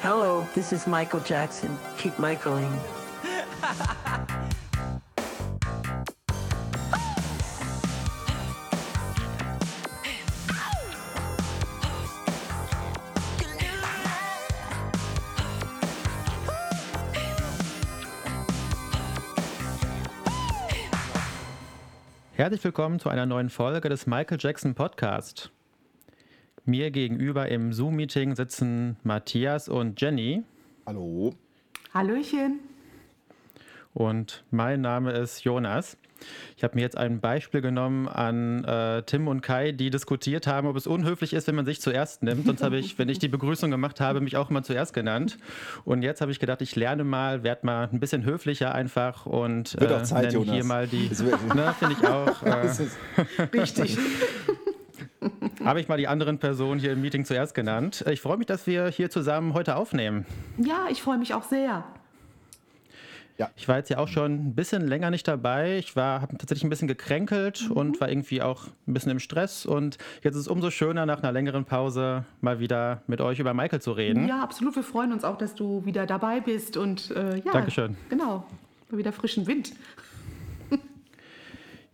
Hello, this is Michael Jackson. Keep Michaeling. Herzlich willkommen zu einer neuen Folge des Michael Jackson Podcast. Mir gegenüber im Zoom-Meeting sitzen Matthias und Jenny. Hallo. Hallöchen. Und mein Name ist Jonas. Ich habe mir jetzt ein Beispiel genommen an äh, Tim und Kai, die diskutiert haben, ob es unhöflich ist, wenn man sich zuerst nimmt. Sonst habe ich, wenn ich die Begrüßung gemacht habe, mich auch immer zuerst genannt. Und jetzt habe ich gedacht, ich lerne mal, werde mal ein bisschen höflicher einfach und Wird auch Zeit, nenne hier Jonas. mal die. Ne, Finde ich auch. Äh, Richtig. habe ich mal die anderen Personen hier im Meeting zuerst genannt. Ich freue mich, dass wir hier zusammen heute aufnehmen. Ja, ich freue mich auch sehr. Ich war jetzt ja auch schon ein bisschen länger nicht dabei. Ich war, habe tatsächlich ein bisschen gekränkelt und war irgendwie auch ein bisschen im Stress. Und jetzt ist es umso schöner, nach einer längeren Pause mal wieder mit euch über Michael zu reden. Ja, absolut. Wir freuen uns auch, dass du wieder dabei bist. Und äh, ja, Dankeschön. Genau. Mal wieder frischen Wind.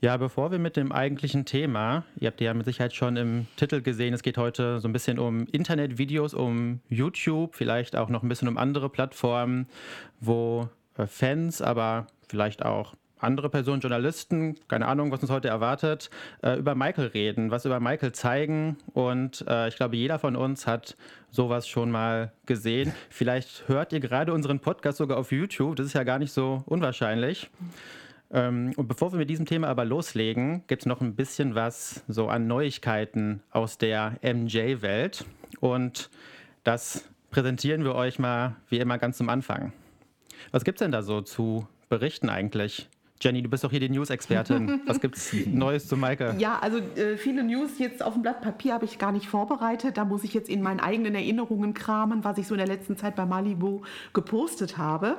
Ja, bevor wir mit dem eigentlichen Thema, ihr habt ja mit Sicherheit schon im Titel gesehen, es geht heute so ein bisschen um Internetvideos, um YouTube, vielleicht auch noch ein bisschen um andere Plattformen, wo äh, Fans, aber vielleicht auch andere Personen, Journalisten, keine Ahnung, was uns heute erwartet, äh, über Michael reden, was über Michael zeigen. Und äh, ich glaube, jeder von uns hat sowas schon mal gesehen. Vielleicht hört ihr gerade unseren Podcast sogar auf YouTube. Das ist ja gar nicht so unwahrscheinlich. Ähm, und bevor wir mit diesem Thema aber loslegen, gibt es noch ein bisschen was so an Neuigkeiten aus der MJ-Welt. Und das präsentieren wir euch mal wie immer ganz zum Anfang. Was gibt es denn da so zu berichten eigentlich? Jenny, du bist doch hier die News-Expertin. Was gibt's Neues zu Michael? Ja, also äh, viele News jetzt auf dem Blatt Papier habe ich gar nicht vorbereitet. Da muss ich jetzt in meinen eigenen Erinnerungen kramen, was ich so in der letzten Zeit bei Malibu gepostet habe.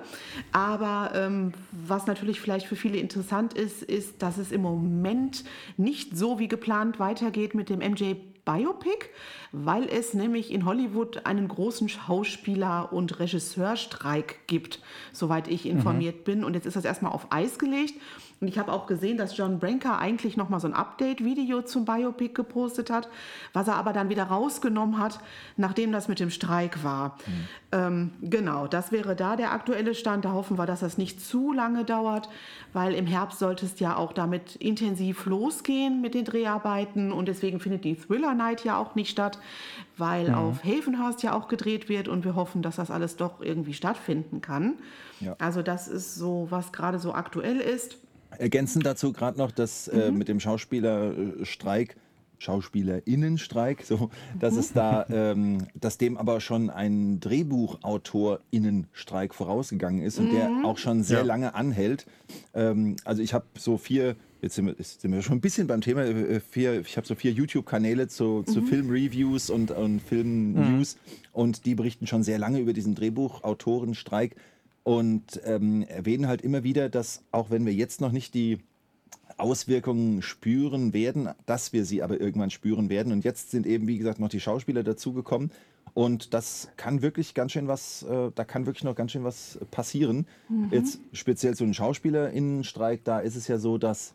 Aber ähm, was natürlich vielleicht für viele interessant ist, ist, dass es im Moment nicht so wie geplant weitergeht mit dem MJ Biopic, weil es nämlich in Hollywood einen großen Schauspieler- und Regisseurstreik gibt, soweit ich informiert bin. Und jetzt ist das erstmal auf Eis gelegt. Und ich habe auch gesehen, dass John Branker eigentlich nochmal so ein Update-Video zum Biopic gepostet hat, was er aber dann wieder rausgenommen hat, nachdem das mit dem Streik war. Ähm, genau, das wäre da der aktuelle Stand. Da hoffen wir, dass das nicht zu lange dauert, weil im Herbst sollte es ja auch damit intensiv losgehen mit den Dreharbeiten. Und deswegen findet die Thriller Night ja auch nicht statt, weil auf Havenhurst ja auch gedreht wird. Und wir hoffen, dass das alles doch irgendwie stattfinden kann. Ja. Also das ist so, was gerade so aktuell ist. Ergänzend dazu gerade noch, dass äh, mit dem Schauspielerstreik, Schauspielerinnenstreik, so, dass es da, ähm, dass dem aber schon ein Drehbuchautorinnenstreik vorausgegangen ist und der auch schon sehr Ja. lange anhält. Ähm, also ich habe so vier, jetzt sind wir, jetzt sind wir schon ein bisschen beim Thema, äh, vier, ich habe so vier YouTube-Kanäle zu, zu Filmreviews und, und Filmnews und die berichten schon sehr lange über diesen Drehbuchautorenstreik und ähm, erwähnen halt immer wieder, dass auch wenn wir jetzt noch nicht die Auswirkungen spüren werden, dass wir sie aber irgendwann spüren werden. Und jetzt sind eben, wie gesagt, noch die Schauspieler dazugekommen. Und das kann wirklich ganz schön was, äh, da kann wirklich noch ganz schön was passieren. Jetzt speziell so ein Schauspielerinnenstreik, da ist es ja so, dass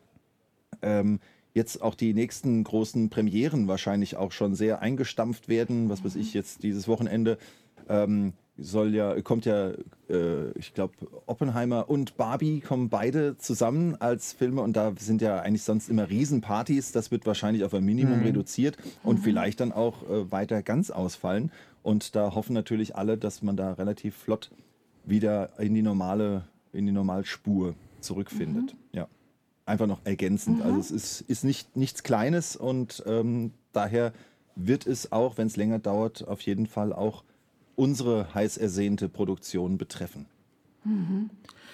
ähm, jetzt auch die nächsten großen Premieren wahrscheinlich auch schon sehr eingestampft werden. Was weiß ich, jetzt dieses Wochenende ähm, soll ja, kommt ja, äh, ich glaube, Oppenheimer und Barbie kommen beide zusammen als Filme und da sind ja eigentlich sonst immer Riesenpartys. Das wird wahrscheinlich auf ein Minimum reduziert und vielleicht dann auch äh, weiter ganz ausfallen. Und da hoffen natürlich alle, dass man da relativ flott wieder in die normale, in die Normalspur zurückfindet. Ja einfach noch ergänzend. Also es ist, ist nicht, nichts Kleines und ähm, daher wird es auch, wenn es länger dauert, auf jeden Fall auch unsere heiß ersehnte Produktion betreffen.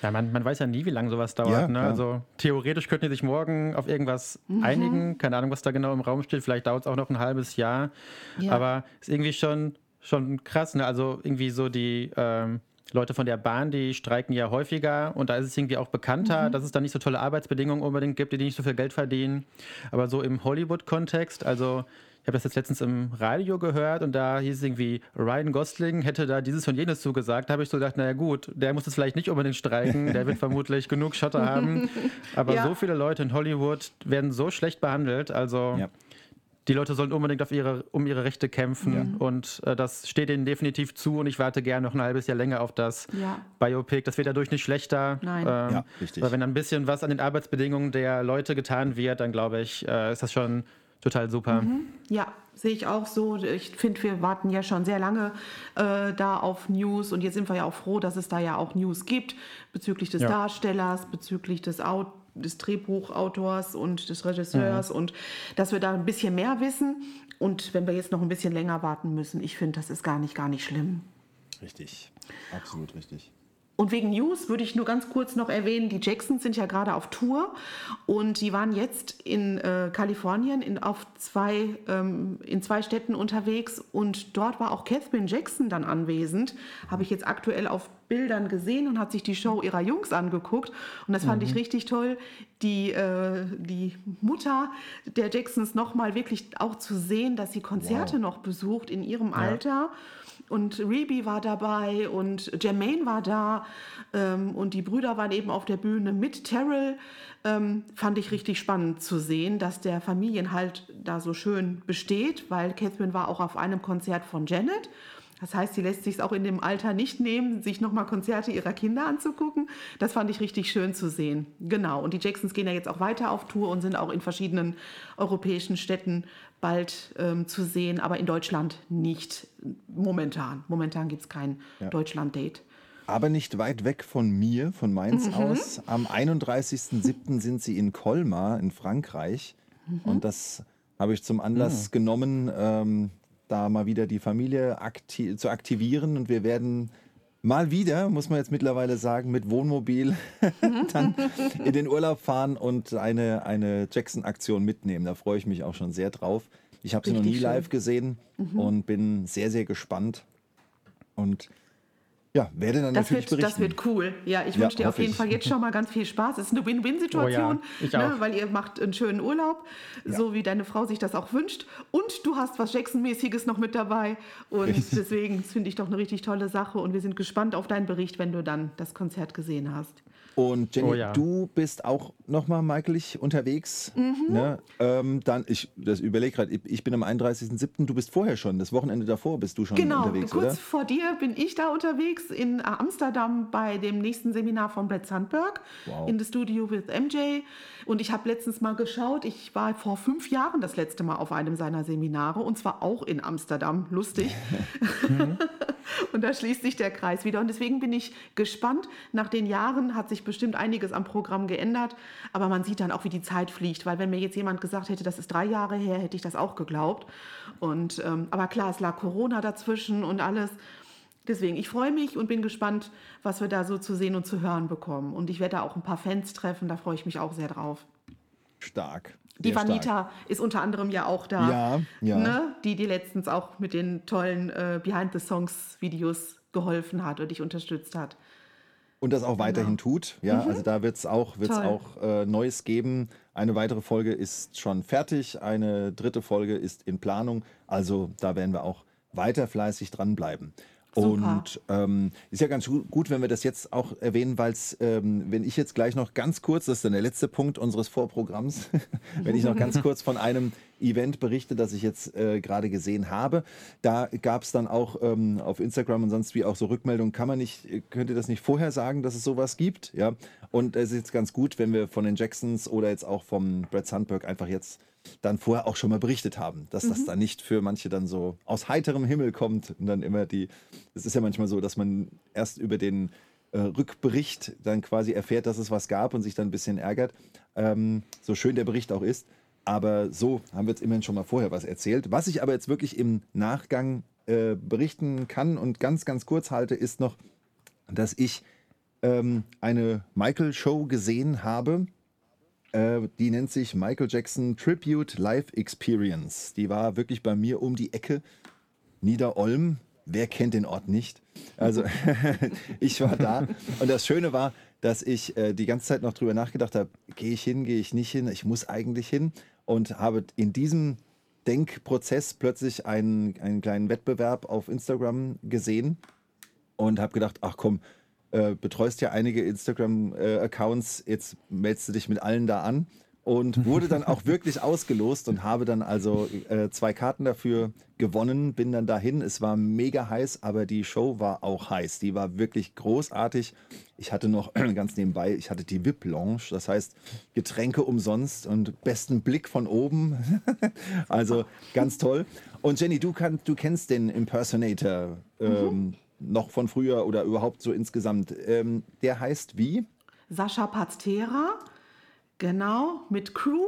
Ja, man, man weiß ja nie, wie lange sowas dauert. Ja, ne? Also theoretisch könnten die sich morgen auf irgendwas einigen. Keine Ahnung, was da genau im Raum steht. Vielleicht dauert es auch noch ein halbes Jahr. Ja. Aber ist irgendwie schon, schon krass. Ne? Also irgendwie so die, ähm, Leute von der Bahn, die streiken ja häufiger und da ist es irgendwie auch bekannter, mhm. dass es da nicht so tolle Arbeitsbedingungen unbedingt gibt, die nicht so viel Geld verdienen. Aber so im Hollywood-Kontext, also ich habe das jetzt letztens im Radio gehört und da hieß es irgendwie, Ryan Gosling hätte da dieses und jenes zugesagt. Da habe ich so gedacht, naja gut, der muss es vielleicht nicht unbedingt streiken, der wird vermutlich genug Schotter haben. Aber ja. so viele Leute in Hollywood werden so schlecht behandelt, also ja. Die Leute sollen unbedingt auf ihre, um ihre Rechte kämpfen ja. und äh, das steht ihnen definitiv zu und ich warte gerne noch ein halbes Jahr länger auf das Biopic. Das wird dadurch nicht schlechter. Nein. Ähm, ja, richtig. Weil wenn ein bisschen was an den Arbeitsbedingungen der Leute getan wird, dann glaube ich, äh, ist das schon total super. Mhm. Ja, sehe ich auch so. Ich finde, wir warten ja schon sehr lange äh, da auf News und jetzt sind wir ja auch froh, dass es da ja auch News gibt bezüglich des ja. Darstellers, bezüglich des, Au des Drehbuchautors und des Regisseurs mhm. und dass wir da ein bisschen mehr wissen. Und wenn wir jetzt noch ein bisschen länger warten müssen, ich finde, das ist gar nicht, gar nicht schlimm. Richtig, absolut richtig. Und wegen News würde ich nur ganz kurz noch erwähnen, die Jacksons sind ja gerade auf Tour und die waren jetzt in äh, Kalifornien in, auf zwei, ähm, in zwei Städten unterwegs und dort war auch Catherine Jackson dann anwesend. Habe ich jetzt aktuell auf Bildern gesehen und hat sich die Show ihrer Jungs angeguckt und das fand mhm. ich richtig toll, die, äh, die Mutter der Jacksons nochmal wirklich auch zu sehen, dass sie Konzerte wow. noch besucht in ihrem ja. Alter und Reby war dabei und Jermaine war da ähm, und die Brüder waren eben auf der Bühne mit Terrell. Ähm, fand ich richtig spannend zu sehen, dass der Familienhalt da so schön besteht, weil Catherine war auch auf einem Konzert von Janet. Das heißt, sie lässt sich auch in dem Alter nicht nehmen, sich nochmal Konzerte ihrer Kinder anzugucken. Das fand ich richtig schön zu sehen. Genau. Und die Jacksons gehen ja jetzt auch weiter auf Tour und sind auch in verschiedenen europäischen Städten bald ähm, zu sehen, aber in Deutschland nicht momentan. Momentan gibt es kein ja. Deutschland-Date. Aber nicht weit weg von mir, von Mainz mhm. aus. Am 31.07. sind sie in Colmar in Frankreich. Mhm. Und das habe ich zum Anlass mhm. genommen, ähm, da mal wieder die Familie akti zu aktivieren. Und wir werden mal wieder, muss man jetzt mittlerweile sagen, mit Wohnmobil dann in den Urlaub fahren und eine, eine Jackson-Aktion mitnehmen. Da freue ich mich auch schon sehr drauf. Ich habe sie noch nie schön. live gesehen mhm. und bin sehr, sehr gespannt. Und ja, werde dann das natürlich wird, berichten. Das wird cool. Ja, ich ja, wünsche dir auf jeden ich. Fall jetzt schon mal ganz viel Spaß. Es ist eine Win-Win-Situation, oh ja, ne, weil ihr macht einen schönen Urlaub, ja. so wie deine Frau sich das auch wünscht. Und du hast was Jackson-mäßiges noch mit dabei. Und richtig. deswegen finde ich doch eine richtig tolle Sache. Und wir sind gespannt auf deinen Bericht, wenn du dann das Konzert gesehen hast. Und Jenny, oh ja. du bist auch nochmal, Michael, unterwegs. Mhm. Ne? Ähm, dann, ich das überlege gerade, ich bin am 31.07., du bist vorher schon, das Wochenende davor bist du schon genau, unterwegs, kurz oder? vor dir bin ich da unterwegs in Amsterdam bei dem nächsten Seminar von Brett Sandberg wow. in the Studio with MJ. Und ich habe letztens mal geschaut, ich war vor fünf Jahren das letzte Mal auf einem seiner Seminare und zwar auch in Amsterdam. Lustig. Mhm. und da schließt sich der Kreis wieder. Und deswegen bin ich gespannt. Nach den Jahren hat sich bestimmt einiges am Programm geändert. Aber man sieht dann auch, wie die Zeit fliegt. Weil wenn mir jetzt jemand gesagt hätte, das ist drei Jahre her, hätte ich das auch geglaubt. Und, ähm, aber klar, es lag Corona dazwischen und alles. Deswegen, ich freue mich und bin gespannt, was wir da so zu sehen und zu hören bekommen. Und ich werde da auch ein paar Fans treffen, da freue ich mich auch sehr drauf. Stark. Die Vanita stark. ist unter anderem ja auch da. Ja, ja. Ne? Die, die letztens auch mit den tollen äh, Behind-the-Songs-Videos geholfen hat und dich unterstützt hat. Und das auch weiterhin genau. tut. Ja, mhm. also da wird es auch, wird's auch äh, Neues geben. Eine weitere Folge ist schon fertig, eine dritte Folge ist in Planung. Also da werden wir auch weiter fleißig dranbleiben. Und ähm, ist ja ganz gut, wenn wir das jetzt auch erwähnen, weil es, ähm, wenn ich jetzt gleich noch ganz kurz, das ist dann der letzte Punkt unseres Vorprogramms, wenn ich noch ganz kurz von einem Event berichte, das ich jetzt äh, gerade gesehen habe. Da gab es dann auch ähm, auf Instagram und sonst wie auch so Rückmeldungen, kann man nicht, könnt ihr das nicht vorher sagen, dass es sowas gibt? Ja. Und es ist jetzt ganz gut, wenn wir von den Jacksons oder jetzt auch vom Brad Sandberg einfach jetzt dann vorher auch schon mal berichtet haben, dass mhm. das dann nicht für manche dann so aus heiterem Himmel kommt und dann immer die, es ist ja manchmal so, dass man erst über den äh, Rückbericht dann quasi erfährt, dass es was gab und sich dann ein bisschen ärgert, ähm, so schön der Bericht auch ist. Aber so haben wir jetzt immerhin schon mal vorher was erzählt. Was ich aber jetzt wirklich im Nachgang äh, berichten kann und ganz, ganz kurz halte, ist noch, dass ich ähm, eine Michael-Show gesehen habe äh, die nennt sich Michael Jackson Tribute Live Experience. Die war wirklich bei mir um die Ecke. Niederolm. wer kennt den Ort nicht? Also ich war da und das Schöne war, dass ich äh, die ganze Zeit noch drüber nachgedacht habe, gehe ich hin, gehe ich nicht hin, ich muss eigentlich hin und habe in diesem Denkprozess plötzlich einen, einen kleinen Wettbewerb auf Instagram gesehen und habe gedacht, ach komm, äh, betreust ja einige Instagram-Accounts, äh, jetzt meldest du dich mit allen da an und wurde dann auch wirklich ausgelost und habe dann also äh, zwei Karten dafür gewonnen, bin dann dahin. Es war mega heiß, aber die Show war auch heiß. Die war wirklich großartig. Ich hatte noch ganz nebenbei, ich hatte die VIP Lounge, das heißt Getränke umsonst und besten Blick von oben. also ganz toll. Und Jenny, du, kann, du kennst den Impersonator ähm, mhm. noch von früher oder überhaupt so insgesamt. Ähm, der heißt wie? Sascha Paztera. Genau, mit Crew.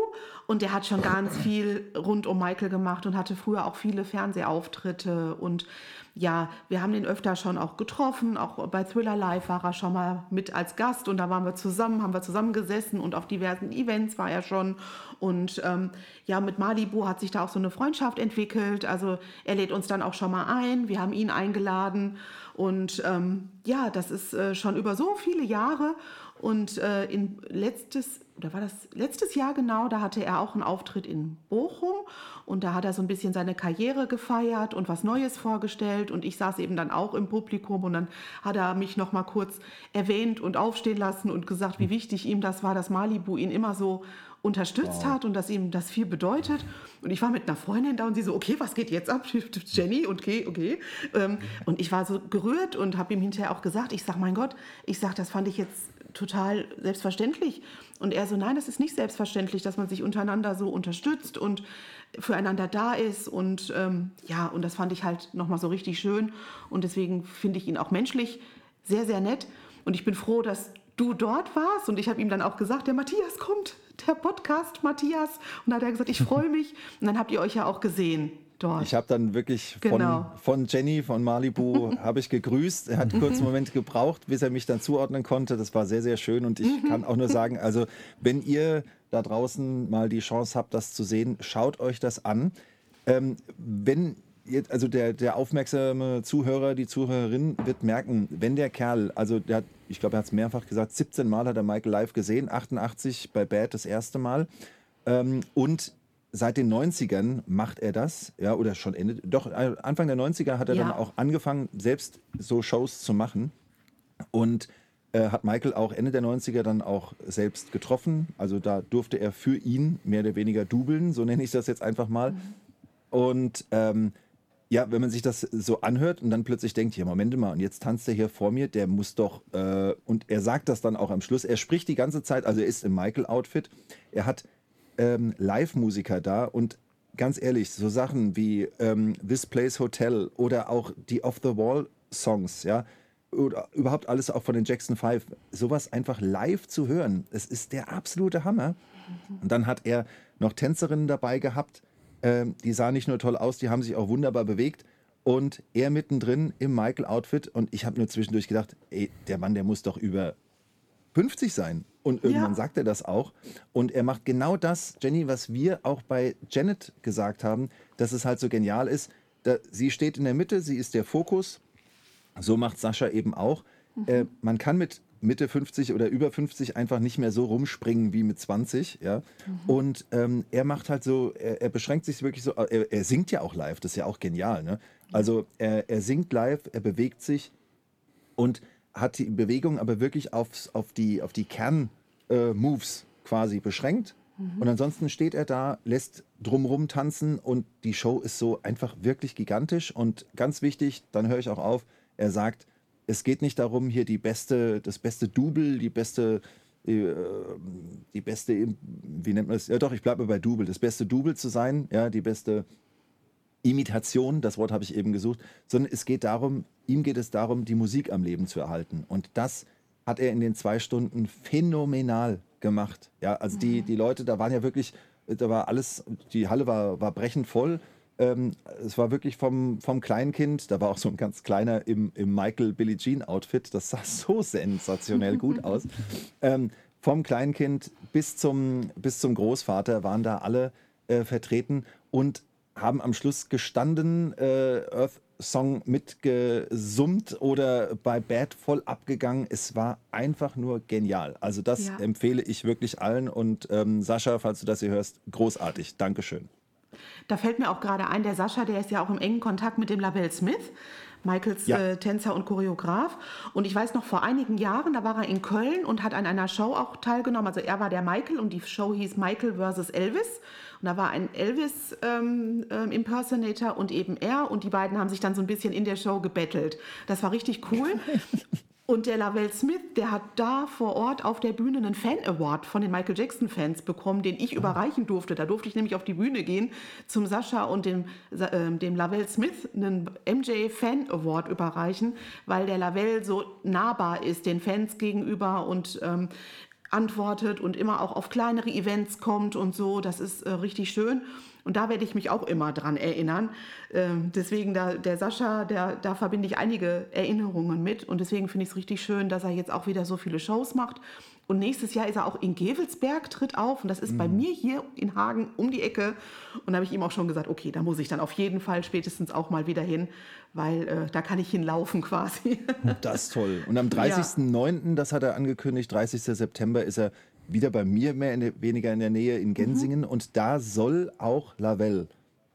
Und der hat schon ganz viel rund um Michael gemacht und hatte früher auch viele Fernsehauftritte. Und ja, wir haben den öfter schon auch getroffen. Auch bei Thriller Live war er schon mal mit als Gast und da waren wir zusammen, haben wir zusammen gesessen und auf diversen Events war er schon. Und ähm, ja, mit Malibu hat sich da auch so eine Freundschaft entwickelt. Also er lädt uns dann auch schon mal ein. Wir haben ihn eingeladen. Und ähm, ja, das ist äh, schon über so viele Jahre. Und äh, in letztes oder war das letztes Jahr genau, da hatte er auch einen Auftritt in Bochum und da hat er so ein bisschen seine Karriere gefeiert und was Neues vorgestellt und ich saß eben dann auch im Publikum und dann hat er mich noch mal kurz erwähnt und aufstehen lassen und gesagt, wie wichtig ihm das war, dass Malibu ihn immer so unterstützt wow. hat und dass ihm das viel bedeutet. Und ich war mit einer Freundin da und sie so, okay, was geht jetzt ab? Jenny, okay, okay. Ähm, und ich war so gerührt und habe ihm hinterher auch gesagt, ich sag, mein Gott, ich sag, das fand ich jetzt total selbstverständlich. Und er so, nein, das ist nicht selbstverständlich, dass man sich untereinander so unterstützt und füreinander da ist. Und ähm, ja, und das fand ich halt nochmal so richtig schön. Und deswegen finde ich ihn auch menschlich sehr, sehr nett. Und ich bin froh, dass du dort warst. Und ich habe ihm dann auch gesagt, der Matthias kommt, der Podcast Matthias. Und dann hat er gesagt, ich freue mich. Und dann habt ihr euch ja auch gesehen dort. Ich habe dann wirklich genau. von, von Jenny von Malibu habe ich gegrüßt. Er hat einen kurzen Moment gebraucht, bis er mich dann zuordnen konnte. Das war sehr, sehr schön und ich kann auch nur sagen, also wenn ihr da draußen mal die Chance habt, das zu sehen, schaut euch das an. Ähm, wenn jetzt, also der, der aufmerksame Zuhörer, die Zuhörerin wird merken, wenn der Kerl, also der hat, ich glaube, er hat es mehrfach gesagt, 17 Mal hat er Michael live gesehen, 88 bei Bad das erste Mal. Ähm, und seit den 90ern macht er das, ja, oder schon Ende, doch äh, Anfang der 90er hat er ja. dann auch angefangen, selbst so Shows zu machen. Und äh, hat Michael auch Ende der 90er dann auch selbst getroffen. Also da durfte er für ihn mehr oder weniger dubeln, so nenne ich das jetzt einfach mal. Mhm. Und ähm, ja, wenn man sich das so anhört und dann plötzlich denkt, hier, Moment mal, und jetzt tanzt er hier vor mir, der muss doch, äh, und er sagt das dann auch am Schluss, er spricht die ganze Zeit, also er ist im Michael-Outfit, er hat ähm, Live-Musiker da und ganz ehrlich, so Sachen wie ähm, This Place Hotel oder auch die Off-the-Wall-Songs, ja, oder überhaupt alles auch von den Jackson 5, sowas einfach live zu hören, es ist der absolute Hammer. Und dann hat er noch Tänzerinnen dabei gehabt, ähm, die sahen nicht nur toll aus, die haben sich auch wunderbar bewegt. Und er mittendrin im Michael-Outfit. Und ich habe nur zwischendurch gedacht, ey, der Mann, der muss doch über 50 sein. Und irgendwann ja. sagt er das auch. Und er macht genau das, Jenny, was wir auch bei Janet gesagt haben, dass es halt so genial ist. Da, sie steht in der Mitte, sie ist der Fokus. So macht Sascha eben auch. Mhm. Äh, man kann mit Mitte 50 oder über 50 einfach nicht mehr so rumspringen wie mit 20. Ja? Mhm. Und ähm, er macht halt so, er, er, beschränkt sich wirklich so, er, er, singt ja auch live, das ist ja auch genial. Ne? Also er, er singt live, er bewegt sich und hat die Bewegung aber wirklich aufs, auf die, auf die Kern-Moves äh, quasi beschränkt. Mhm. Und ansonsten steht er da, lässt drumrum tanzen und die Show ist so einfach wirklich gigantisch. Und ganz wichtig, dann höre ich auch auf, er sagt, es geht nicht darum, hier die beste, das beste Double, die beste, äh, die beste, wie nennt man das? Ja doch, ich bleibe bei Double, das beste Double zu sein, ja, die beste Imitation, das Wort habe ich eben gesucht, sondern es geht darum, ihm geht es darum, die Musik am Leben zu erhalten. Und das hat er in den zwei Stunden phänomenal gemacht. Ja, also die, die Leute, da waren ja wirklich, da war alles, die Halle war, war brechend voll. Ähm, es war wirklich vom, vom Kleinkind, da war auch so ein ganz kleiner im, im Michael Billie Jean Outfit, das sah so sensationell gut aus. Ähm, vom Kleinkind bis zum, bis zum Großvater waren da alle äh, vertreten und haben am Schluss gestanden, äh, Earth, Song mitgesummt oder bei Bad voll abgegangen. Es war einfach nur genial. Also das Ja. empfehle ich wirklich allen. Und ähm, Sascha, falls du das hier hörst, großartig. Dankeschön. Da fällt mir auch gerade ein, der Sascha, der ist ja auch im engen Kontakt mit dem Labelle Smith, Michaels Ja. äh, Tänzer und Choreograf. Und ich weiß noch, vor einigen Jahren, da war er in Köln und hat an einer Show auch teilgenommen. Also er war der Michael und die Show hieß Michael vs. Elvis. Und da war ein Elvis-Impersonator und eben er. Und die beiden haben sich dann so ein bisschen in der Show gebettelt. Das war richtig cool. Und der Lavelle Smith, der hat da vor Ort auf der Bühne einen Fan Award von den Michael Jackson Fans bekommen, den ich überreichen durfte. Da durfte ich nämlich auf die Bühne gehen, zum Sascha und dem, ähm, dem Lavelle Smith einen MJ Fan Award überreichen, weil der Lavelle so nahbar ist den Fans gegenüber und ähm, antwortet und immer auch auf kleinere Events kommt und so. Das ist äh, richtig schön. Und da werde ich mich auch immer dran erinnern. Ähm, deswegen, da, der Sascha, der, da verbinde ich einige Erinnerungen mit. Und deswegen finde ich es richtig schön, dass er jetzt auch wieder so viele Shows macht. Und nächstes Jahr ist er auch in Gevelsberg, tritt auf. Und das ist bei mir hier in Hagen um die Ecke. Und da habe ich ihm auch schon gesagt, okay, da muss ich dann auf jeden Fall spätestens auch mal wieder hin, weil äh, da kann ich hinlaufen quasi. Das ist toll. Und am 30.09., das hat er angekündigt, 30. September ist er wieder bei mir, mehr in der, weniger in der Nähe in Gensingen. Und da soll auch Lavelle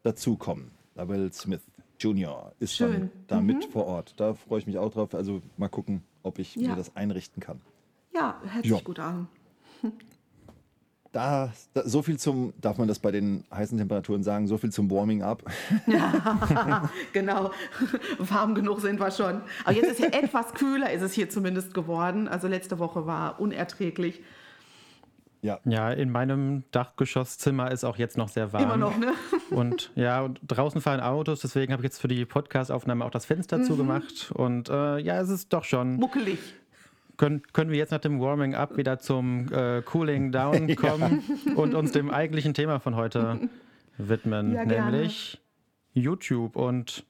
dazukommen. Lavelle Smith Jr. ist Schön. dann da mit vor Ort. Da freue ich mich auch drauf. Also mal gucken, ob ich Ja. mir das einrichten kann. ja, hört sich Ja. gut an. Da, da, so viel zum, darf man das bei den heißen Temperaturen sagen, so viel zum Warming up. genau, warm genug sind wir schon. Aber jetzt ist ja etwas kühler, ist es hier zumindest geworden. Also letzte Woche war unerträglich. Ja, Ja, in meinem Dachgeschosszimmer ist auch jetzt noch sehr warm. Immer noch, ne? Und ja, und draußen fahren Autos, deswegen habe ich jetzt für die Podcast-Aufnahme auch das Fenster Mhm. zugemacht. Und äh, ja, es ist doch schon. Muckelig. Können, können wir jetzt nach dem Warming Up wieder zum äh, Cooling Down kommen und uns dem eigentlichen Thema von heute widmen, Ja, gerne. nämlich YouTube und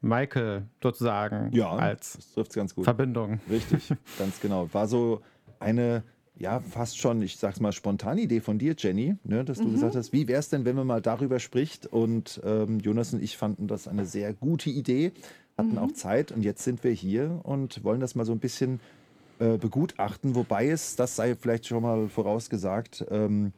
Michael sozusagen ja als das trifft ganz gut. Verbindung. Richtig, ganz genau. War so eine, ja, fast schon, ich sag's mal, spontane Idee von dir, Jenny, ne, dass du gesagt hast, wie wär's denn, wenn man mal darüber spricht? Und ähm, Jonas und ich fanden das eine sehr gute Idee, hatten auch Zeit und jetzt sind wir hier und wollen das mal so ein bisschen äh, begutachten, wobei es, das sei vielleicht schon mal vorausgesagt, ähm,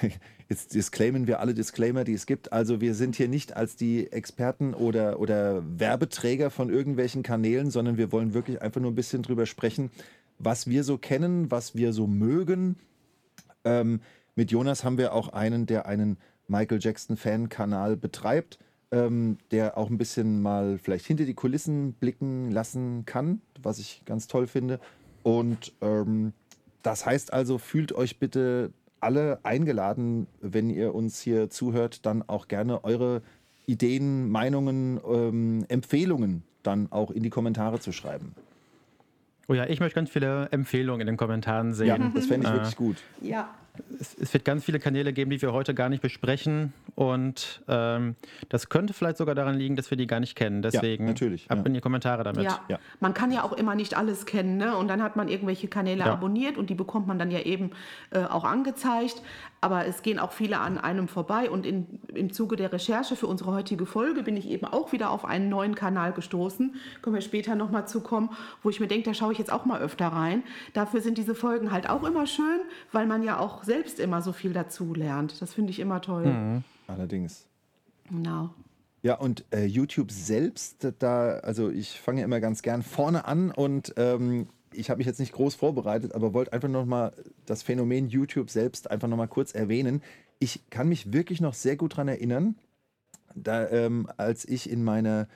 Jetzt disclaimen wir alle Disclaimer, die es gibt. Also wir sind hier nicht als die Experten oder, oder Werbeträger von irgendwelchen Kanälen, sondern wir wollen wirklich einfach nur ein bisschen drüber sprechen, was wir so kennen, was wir so mögen. Ähm, mit Jonas haben wir auch einen, der einen Michael Jackson Fan-Kanal betreibt, ähm, der auch ein bisschen mal vielleicht hinter die Kulissen blicken lassen kann, was ich ganz toll finde. Und ähm, das heißt also, fühlt euch bitte alle eingeladen, wenn ihr uns hier zuhört, dann auch gerne eure Ideen, Meinungen, ähm, Empfehlungen dann auch in die Kommentare zu schreiben. Oh ja, ich möchte ganz viele Empfehlungen in den Kommentaren sehen. Ja, das fände ich Äh, wirklich gut. Ja. Es, es wird ganz viele Kanäle geben, die wir heute gar nicht besprechen. Und ähm, das könnte vielleicht sogar daran liegen, dass wir die gar nicht kennen. Deswegen natürlich, ab ja. in die Kommentare damit. Ja. Ja. man kann ja auch immer nicht alles kennen, ne? Und dann hat man irgendwelche Kanäle Ja. abonniert und die bekommt man dann ja eben äh, auch angezeigt. Aber es gehen auch viele an einem vorbei. Und in, im Zuge der Recherche für unsere heutige Folge bin ich eben auch wieder auf einen neuen Kanal gestoßen. Können wir später nochmal zukommen, wo ich mir denke, da schaue ich jetzt auch mal öfter rein. Dafür sind diese Folgen halt auch immer schön, weil man ja auch selbst immer so viel dazu lernt. Das finde ich immer toll. Mhm. Allerdings. Genau. Ja, und äh, YouTube selbst, da, also ich fange immer ganz gern vorne an und ähm, ich habe mich jetzt nicht groß vorbereitet, aber wollte einfach nochmal das Phänomen YouTube selbst einfach nochmal kurz erwähnen. Ich kann mich wirklich noch sehr gut daran erinnern, da, ähm, als ich in meiner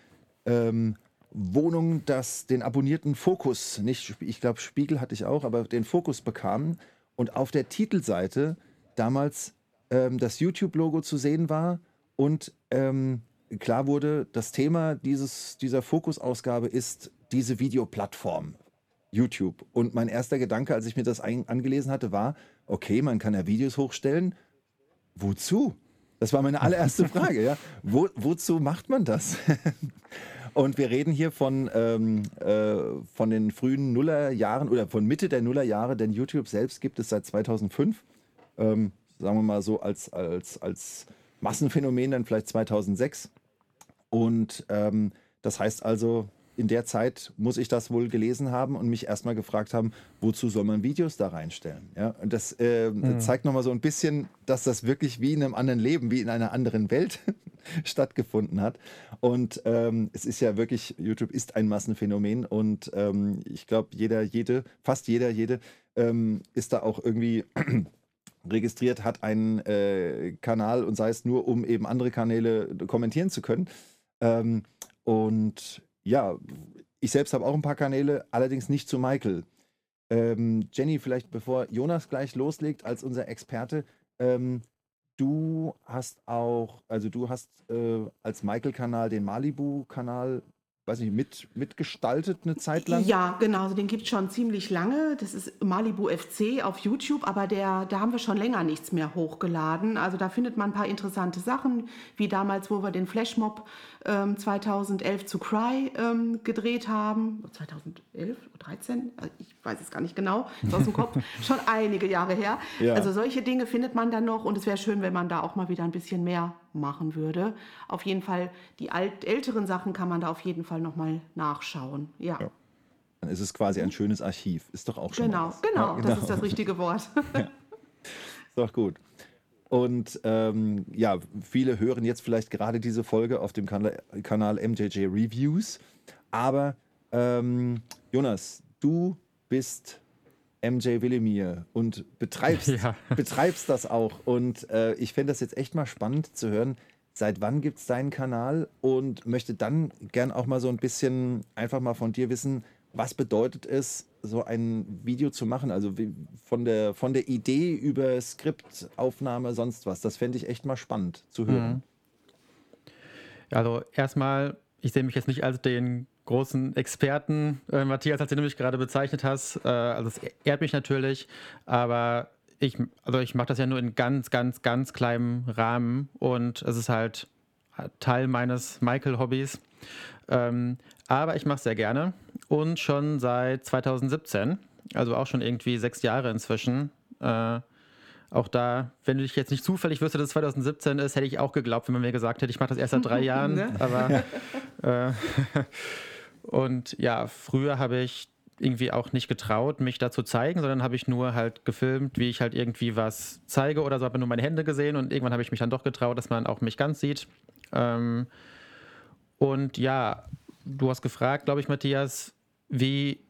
ähm, Wohnung das, den abonnierten Fokus, nicht, ich glaube Spiegel hatte ich auch, aber den Fokus bekam und auf der Titelseite damals ähm, das YouTube-Logo zu sehen war und ähm, klar wurde, das Thema dieses, dieser Fokusausgabe ist diese Videoplattform, YouTube. Und mein erster Gedanke, als ich mir das angelesen hatte, war, okay, man kann ja Videos hochstellen. Wozu? Das war meine allererste Frage, ja. Wo, wozu macht man das? Und wir reden hier von, ähm, äh, von den frühen Nullerjahren oder von Mitte der Nullerjahre, denn YouTube selbst gibt es seit 2005. Ähm, sagen wir mal so als, als, als Massenphänomen dann vielleicht 2006. Und ähm, Das heißt also, in der Zeit muss ich das wohl gelesen haben und mich erstmal gefragt haben, wozu soll man Videos da reinstellen? Ja, und das äh, mhm. zeigt nochmal so ein bisschen, dass das wirklich wie in einem anderen Leben, wie in einer anderen Welt stattgefunden hat. Und ähm, es ist ja wirklich, YouTube ist ein Massenphänomen und ähm, ich glaube, jeder, jede, fast jeder, jede ähm, ist da auch irgendwie registriert, hat einen äh, Kanal und sei es nur, um eben andere Kanäle kommentieren zu können. Ähm, und ja, ich selbst habe auch ein paar Kanäle, allerdings nicht zu Michael. Ähm, Jenny, vielleicht bevor Jonas gleich loslegt als unser Experte, ähm, du hast auch, also du hast äh, als Michael-Kanal den Malibu-Kanal weiß nicht, mit, mitgestaltet eine Zeit lang? Ja, genau, also den gibt es schon ziemlich lange. Das ist Malibu FC auf YouTube, aber der, da haben wir schon länger nichts mehr hochgeladen. Also da findet man ein paar interessante Sachen, wie damals, wo wir den Flashmob ähm, 2011 zu Cry ähm, gedreht haben. 2011 oder 13? Ich weiß es gar nicht genau, ist aus dem Kopf. schon einige Jahre her. Ja. Also solche Dinge findet man dann noch und es wäre schön, wenn man da auch mal wieder ein bisschen mehr machen würde. Auf jeden Fall, die alt, älteren Sachen kann man da auf jeden Fall nochmal nachschauen. Ja. ja. Dann ist es quasi ein schönes Archiv. Ist doch auch schon. Genau, genau, ja, genau, das ist das richtige Wort. ja. Ist doch gut. Und ähm, ja, viele hören jetzt vielleicht gerade diese Folge auf dem Kanal, Kanal MJJ Reviews. Aber ähm, Jonas, du bist MJ Willemir und betreibst, ja. betreibst das auch. Und äh, ich fände das jetzt echt mal spannend zu hören, seit wann gibt es deinen Kanal und möchte dann gern auch mal so ein bisschen einfach mal von dir wissen, was bedeutet es, so ein Video zu machen? Also wie, von, der, von der Idee über Skriptaufnahme, sonst was. Das fände ich echt mal spannend zu hören. Mhm. Also erstmal, ich sehe mich jetzt nicht als den großen Experten, äh, Matthias, als du mich gerade bezeichnet hast. Äh, also es ehrt mich natürlich, aber ich, also ich mache das ja nur in ganz, ganz, ganz kleinem Rahmen und es ist halt Teil meines Michael-Hobbys. Ähm, aber ich mache es sehr gerne und schon seit 2017, also auch schon irgendwie sechs Jahre inzwischen. Äh, auch da, wenn du dich jetzt nicht zufällig wüsste, dass es 2017 ist, hätte ich auch geglaubt, wenn man mir gesagt hätte, ich mache das erst seit drei Jahren. Ne? Aber äh, und ja, früher habe ich irgendwie auch nicht getraut, mich da zu zeigen, sondern habe ich nur halt gefilmt, wie ich halt irgendwie was zeige oder so, habe nur meine Hände gesehen und irgendwann habe ich mich dann doch getraut, dass man auch mich ganz sieht. Ähm, und ja, du hast gefragt, glaube ich, Matthias, wie,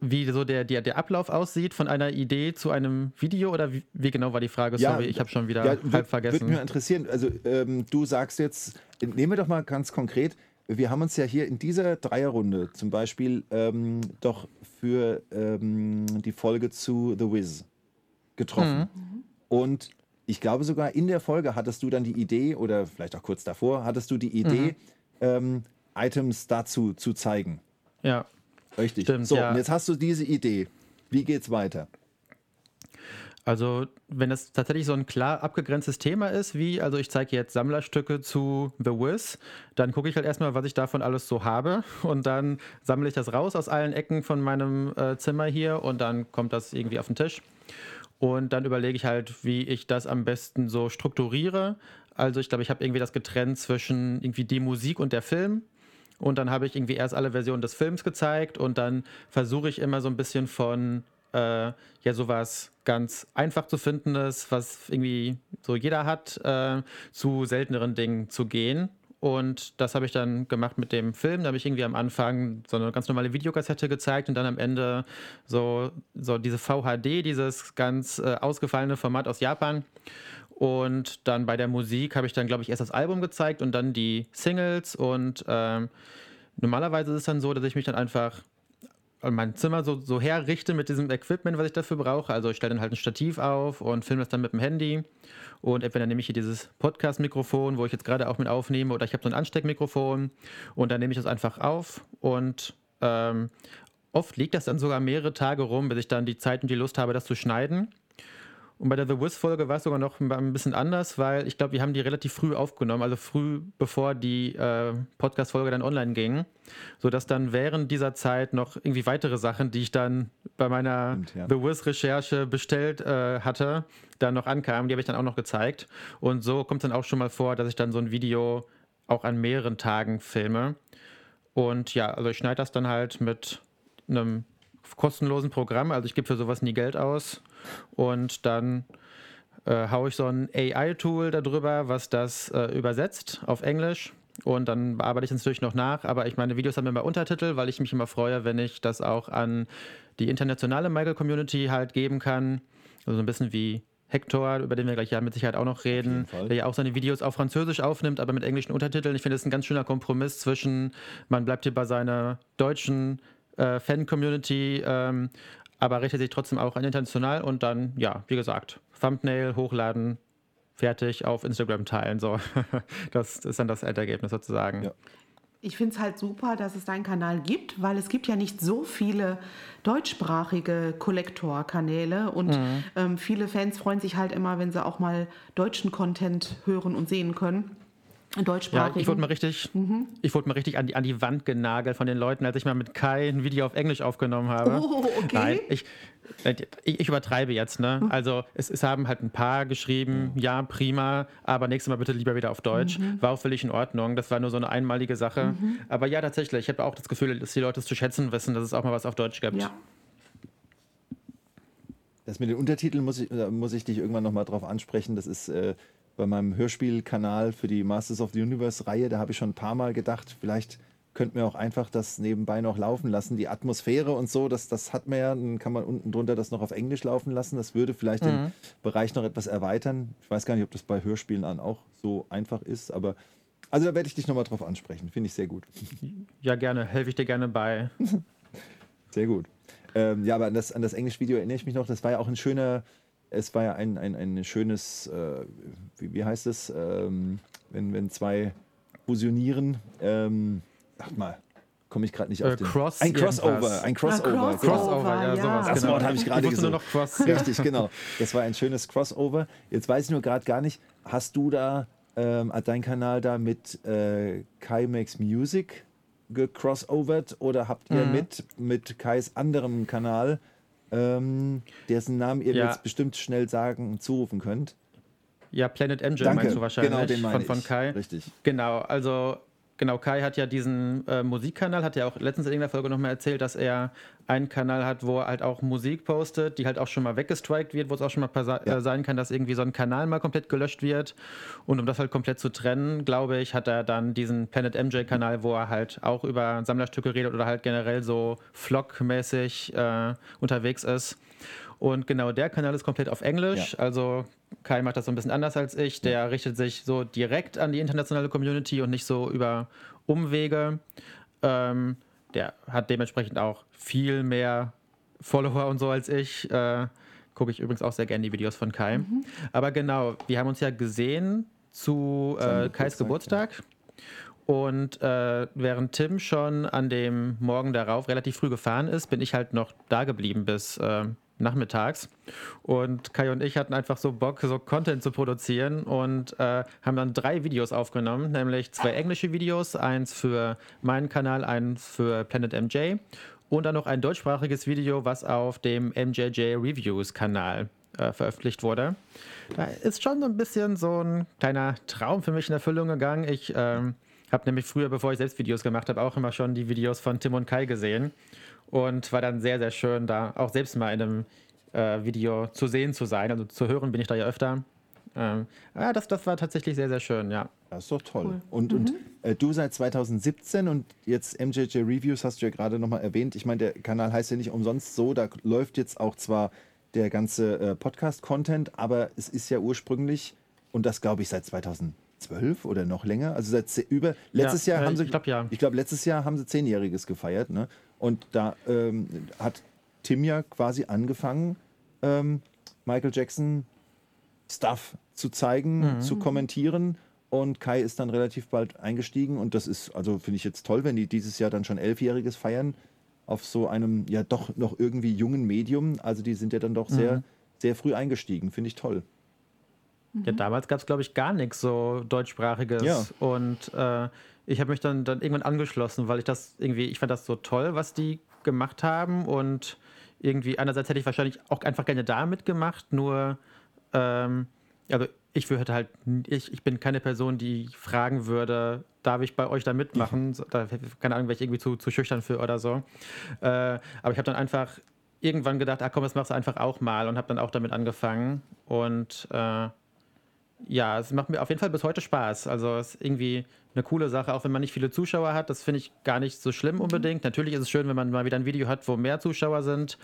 wie so der, der, der Ablauf aussieht von einer Idee zu einem Video oder wie, wie genau war die Frage? Ja, Sorry, ich habe schon wieder ja, halb vergessen. Würde mich interessieren, also ähm, du sagst jetzt, nehmen wir doch mal ganz konkret, wir haben uns ja hier in dieser Dreierrunde zum Beispiel ähm, doch für ähm, die Folge zu The Wiz getroffen. Mhm. Und ich glaube sogar in der Folge hattest du dann die Idee, oder vielleicht auch kurz davor, hattest du die Idee, mhm. ähm, Items dazu zu zeigen. Ja. Richtig. Stimmt, so, ja. und jetzt hast du diese Idee. Wie geht's weiter? Also, wenn es tatsächlich so ein klar abgegrenztes Thema ist, wie, also ich zeige jetzt Sammlerstücke zu The Wiz, dann gucke ich halt erstmal, was ich davon alles so habe und dann sammle ich das raus aus allen Ecken von meinem äh, Zimmer hier und dann kommt das irgendwie auf den Tisch. Und dann überlege ich halt, wie ich das am besten so strukturiere. Also ich glaube, ich habe irgendwie das getrennt zwischen irgendwie die Musik und der Film. Und dann habe ich irgendwie erst alle Versionen des Films gezeigt und dann versuche ich immer so ein bisschen von äh, ja sowas ganz einfach zu findendes, was irgendwie so jeder hat, äh, zu selteneren Dingen zu gehen. Und das habe ich dann gemacht mit dem Film. Da habe ich irgendwie am Anfang so eine ganz normale Videokassette gezeigt und dann am Ende so, so diese VHD, dieses ganz äh, ausgefallene Format aus Japan. Und dann bei der Musik habe ich dann, glaube ich, erst das Album gezeigt und dann die Singles. Und ähm, normalerweise ist es dann so, dass ich mich dann einfach mein Zimmer so, so herrichte mit diesem Equipment, was ich dafür brauche. Also ich stelle dann halt ein Stativ auf und filme das dann mit dem Handy. Und entweder nehme ich hier dieses Podcast-Mikrofon, wo ich jetzt gerade auch mit aufnehme, oder ich habe so ein Ansteckmikrofon und dann nehme ich das einfach auf. Und ähm, oft liegt das dann sogar mehrere Tage rum, bis ich dann die Zeit und die Lust habe, das zu schneiden. Und bei der The Wiz-Folge war es sogar noch ein bisschen anders, weil ich glaube, wir haben die relativ früh aufgenommen, also früh bevor die äh, Podcast-Folge dann online ging, sodass dann während dieser Zeit noch irgendwie weitere Sachen, die ich dann bei meiner Stimmt, ja. The Wiz-Recherche bestellt äh, hatte, dann noch ankamen. Die habe ich dann auch noch gezeigt. Und so kommt es dann auch schon mal vor, dass ich dann so ein Video auch an mehreren Tagen filme. Und ja, also ich schneide das dann halt mit einem kostenlosen Programm. Also ich gebe für sowas nie Geld aus. Und dann äh, haue ich so ein AI-Tool darüber, was das äh, übersetzt auf Englisch. Und dann bearbeite ich es natürlich noch nach. Aber ich meine, Videos haben immer Untertitel, weil ich mich immer freue, wenn ich das auch an die internationale Michael-Community halt geben kann. Also so ein bisschen wie Hector, über den wir gleich ja mit Sicherheit auch noch reden, der ja auch seine Videos auf Französisch aufnimmt, aber mit englischen Untertiteln. Ich finde, das ist ein ganz schöner Kompromiss zwischen, man bleibt hier bei seiner deutschen äh, Fan-Community, ähm, aber richtet sich trotzdem auch an international und dann, ja, wie gesagt, Thumbnail hochladen, fertig, auf Instagram teilen. So. Das ist dann das Endergebnis sozusagen. Ja. Ich finde es halt super, dass es deinen Kanal gibt, weil es gibt ja nicht so viele deutschsprachige Kollektorkanäle und ähm, viele Fans freuen sich halt immer, wenn sie auch mal deutschen Content hören und sehen können. Ja, Deutschsprachigen. ich wurde mal richtig, ich wurde mal richtig an die, an die Wand genagelt von den Leuten, als ich mal mit Kai ein Video auf Englisch aufgenommen habe. Oh, okay. Nein, ich, ich, ich übertreibe jetzt, ne? Also es, es haben halt ein paar geschrieben, ja, prima, aber nächstes Mal bitte lieber wieder auf Deutsch. War auch völlig in Ordnung. Das war nur so eine einmalige Sache. Aber ja, tatsächlich, ich habe auch das Gefühl, dass die Leute es zu schätzen wissen, dass es auch mal was auf Deutsch gibt. ja. Das mit den Untertiteln muss ich, da muss ich dich irgendwann nochmal drauf ansprechen. Das ist äh, bei meinem Hörspielkanal für die Masters of the Universe-Reihe. Da habe ich schon ein paar Mal gedacht, vielleicht könnten wir auch einfach das nebenbei noch laufen lassen. Die Atmosphäre und so, das, das hat man ja. Dann kann man unten drunter das noch auf Englisch laufen lassen. Das würde vielleicht den Bereich noch etwas erweitern. Ich weiß gar nicht, ob das bei Hörspielen an auch so einfach ist, aber also da werde ich dich nochmal drauf ansprechen. Finde ich sehr gut. Ja, gerne, helfe ich dir gerne bei. Sehr gut. Ähm, ja, aber an das, an das Englisch-Video erinnere ich mich noch. Das war ja auch ein schöner, es war ja ein, ein, ein schönes, äh, wie, wie heißt es, ähm, wenn, wenn zwei fusionieren. Ähm, sag mal, komme ich gerade nicht auf Äh, den. Cross ein Crossover, irgendwas. ein Crossover. Ah, genau. Crossover, ja, ja. sowas. Das genau. Wort habe ich gerade wusste nur noch Cross. Richtig, genau. Das war ein schönes Crossover. Jetzt weiß ich nur gerade gar nicht, hast du da, ähm, hat dein Kanal da mit äh, Kai Makes Music gecrossovert oder habt ihr Mhm. mit, mit Kais anderem Kanal, ähm, dessen Namen ihr Ja. jetzt bestimmt schnell sagen und zurufen könnt? Ja, Planet MJ Danke. meinst du wahrscheinlich Genau, den meine von, von. Kai. Richtig. Genau, also genau, Kai hat ja diesen äh, Musikkanal, hat ja auch letztens in irgendeiner Folge nochmal erzählt, dass er einen Kanal hat, wo er halt auch Musik postet, die halt auch schon mal weggestrikt wird, wo es auch schon mal Ja. äh, sein kann, dass irgendwie so ein Kanal mal komplett gelöscht wird. Und um das halt komplett zu trennen, glaube ich, hat er dann diesen Planet MJ-Kanal, wo er halt auch über Sammlerstücke redet oder halt generell so Vlog-mäßig äh, unterwegs ist. Und genau der Kanal ist komplett auf Englisch. Ja. Also Kai macht das so ein bisschen anders als ich. Der richtet sich so direkt an die internationale Community und nicht so über Umwege. Ähm, der hat dementsprechend auch viel mehr Follower und so als ich. Äh, Gucke ich übrigens auch sehr gerne die Videos von Kai. Aber genau, wir haben uns ja gesehen zu äh, Kais Geburtstag, Geburtstag. Und äh, während Tim schon an dem Morgen darauf relativ früh gefahren ist, bin ich halt noch da geblieben bis äh, nachmittags. Und Kai und ich hatten einfach so Bock, so Content zu produzieren und äh, haben dann drei Videos aufgenommen, nämlich zwei englische Videos, eins für meinen Kanal, eins für Planet MJ und dann noch ein deutschsprachiges Video, was auf dem MJJ Reviews Kanal äh, veröffentlicht wurde. Da ist schon so ein bisschen so ein kleiner Traum für mich in Erfüllung gegangen. Ich ähm, habe nämlich früher, bevor ich selbst Videos gemacht habe, auch immer schon die Videos von Tim und Kai gesehen und war dann sehr, sehr schön, da auch selbst mal in einem äh, Video zu sehen zu sein. Also zu hören bin ich da ja öfter. Ähm, ja, das, das war tatsächlich sehr, sehr schön, ja. Das ist doch toll. Und, und äh, du seit 2017 und jetzt MJJ Reviews hast du ja gerade nochmal erwähnt. Ich meine, der Kanal heißt ja nicht umsonst so. Da läuft jetzt auch zwar der ganze äh, Podcast-Content, aber es ist ja ursprünglich, und das glaube ich seit 2012 oder noch länger, also seit über, letztes Ja, Jahr äh, haben sie, ich glaub, ja. ich glaube, letztes Jahr haben sie Zehnjähriges gefeiert. Ne? Und da ähm, hat Tim ja quasi angefangen, ähm, Michael Jackson Stuff zu zeigen, zu kommentieren. Und Kai ist dann relativ bald eingestiegen. Und das ist, also finde ich jetzt toll, wenn die dieses Jahr dann schon Elfjähriges feiern auf so einem ja doch noch irgendwie jungen Medium. Also die sind ja dann doch sehr, sehr früh eingestiegen. Finde ich toll. Ja, damals gab es, glaube ich, gar nichts so deutschsprachiges. Ja. Und äh, ich habe mich dann, dann irgendwann angeschlossen, weil ich das irgendwie, ich fand das so toll, was die gemacht haben. Und irgendwie, einerseits hätte ich wahrscheinlich auch einfach gerne da mitgemacht, nur, ähm, also ich würde halt, ich, ich bin keine Person, die fragen würde, darf ich bei euch da mitmachen? Da, keine Ahnung, wäre ich irgendwie zu, zu schüchtern für oder so. Äh, aber ich habe dann einfach irgendwann gedacht, ah komm, das machst du einfach auch mal und habe dann auch damit angefangen. Und äh, ja, es macht mir auf jeden Fall bis heute Spaß. Also es ist irgendwie eine coole Sache, auch wenn man nicht viele Zuschauer hat. Das finde ich gar nicht so schlimm unbedingt. Natürlich ist es schön, wenn man mal wieder ein Video hat, wo mehr Zuschauer sind.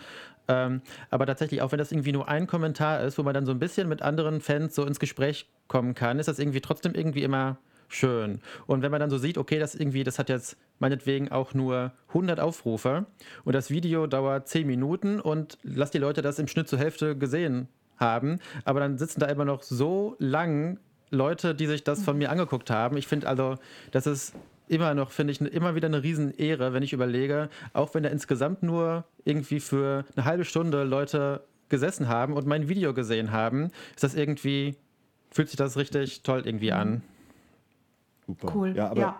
Ähm, aber tatsächlich, auch wenn das irgendwie nur ein Kommentar ist, wo man dann so ein bisschen mit anderen Fans so ins Gespräch kommen kann, ist das irgendwie trotzdem irgendwie immer schön. Und wenn man dann so sieht, okay, das irgendwie, das hat jetzt meinetwegen auch nur 100 Aufrufe und das Video dauert 10 Minuten und lass die Leute das im Schnitt zur Hälfte gesehen haben, aber dann sitzen da immer noch so lang Leute, die sich das von mir angeguckt haben. Ich finde also, das ist immer noch, finde ich, immer wieder eine Riesenehre, wenn ich überlege, auch wenn da insgesamt nur irgendwie für eine halbe Stunde Leute gesessen haben und mein Video gesehen haben, ist das irgendwie, fühlt sich das richtig toll irgendwie an. Super. Cool, Ja, aber ja.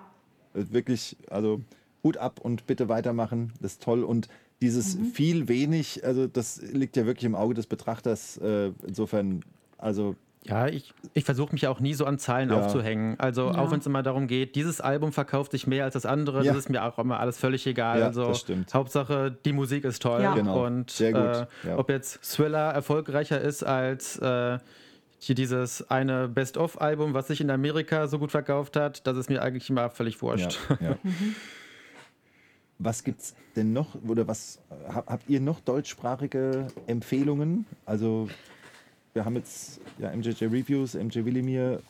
wirklich, also Hut ab und bitte weitermachen. Das ist toll. Und dieses Mhm. viel wenig, also das liegt ja wirklich im Auge des Betrachters. Äh, insofern, also Ja, ich, ich versuche mich auch nie so an Zahlen Ja. aufzuhängen. Also Ja. auch wenn es immer darum geht, dieses Album verkauft sich mehr als das andere, Ja. das ist mir auch immer alles völlig egal. Ja, also das stimmt. Hauptsache die Musik ist toll. Ja. Genau. Und Sehr gut. Äh, Ja. ob jetzt Thriller erfolgreicher ist als äh, hier dieses eine Best-of-Album, was sich in Amerika so gut verkauft hat, das ist mir eigentlich immer völlig wurscht. Ja, ja. Was gibt's denn noch oder was äh, hab, habt ihr noch deutschsprachige Empfehlungen? Also wir haben jetzt ja MJJ Reviews, MJ Willimir,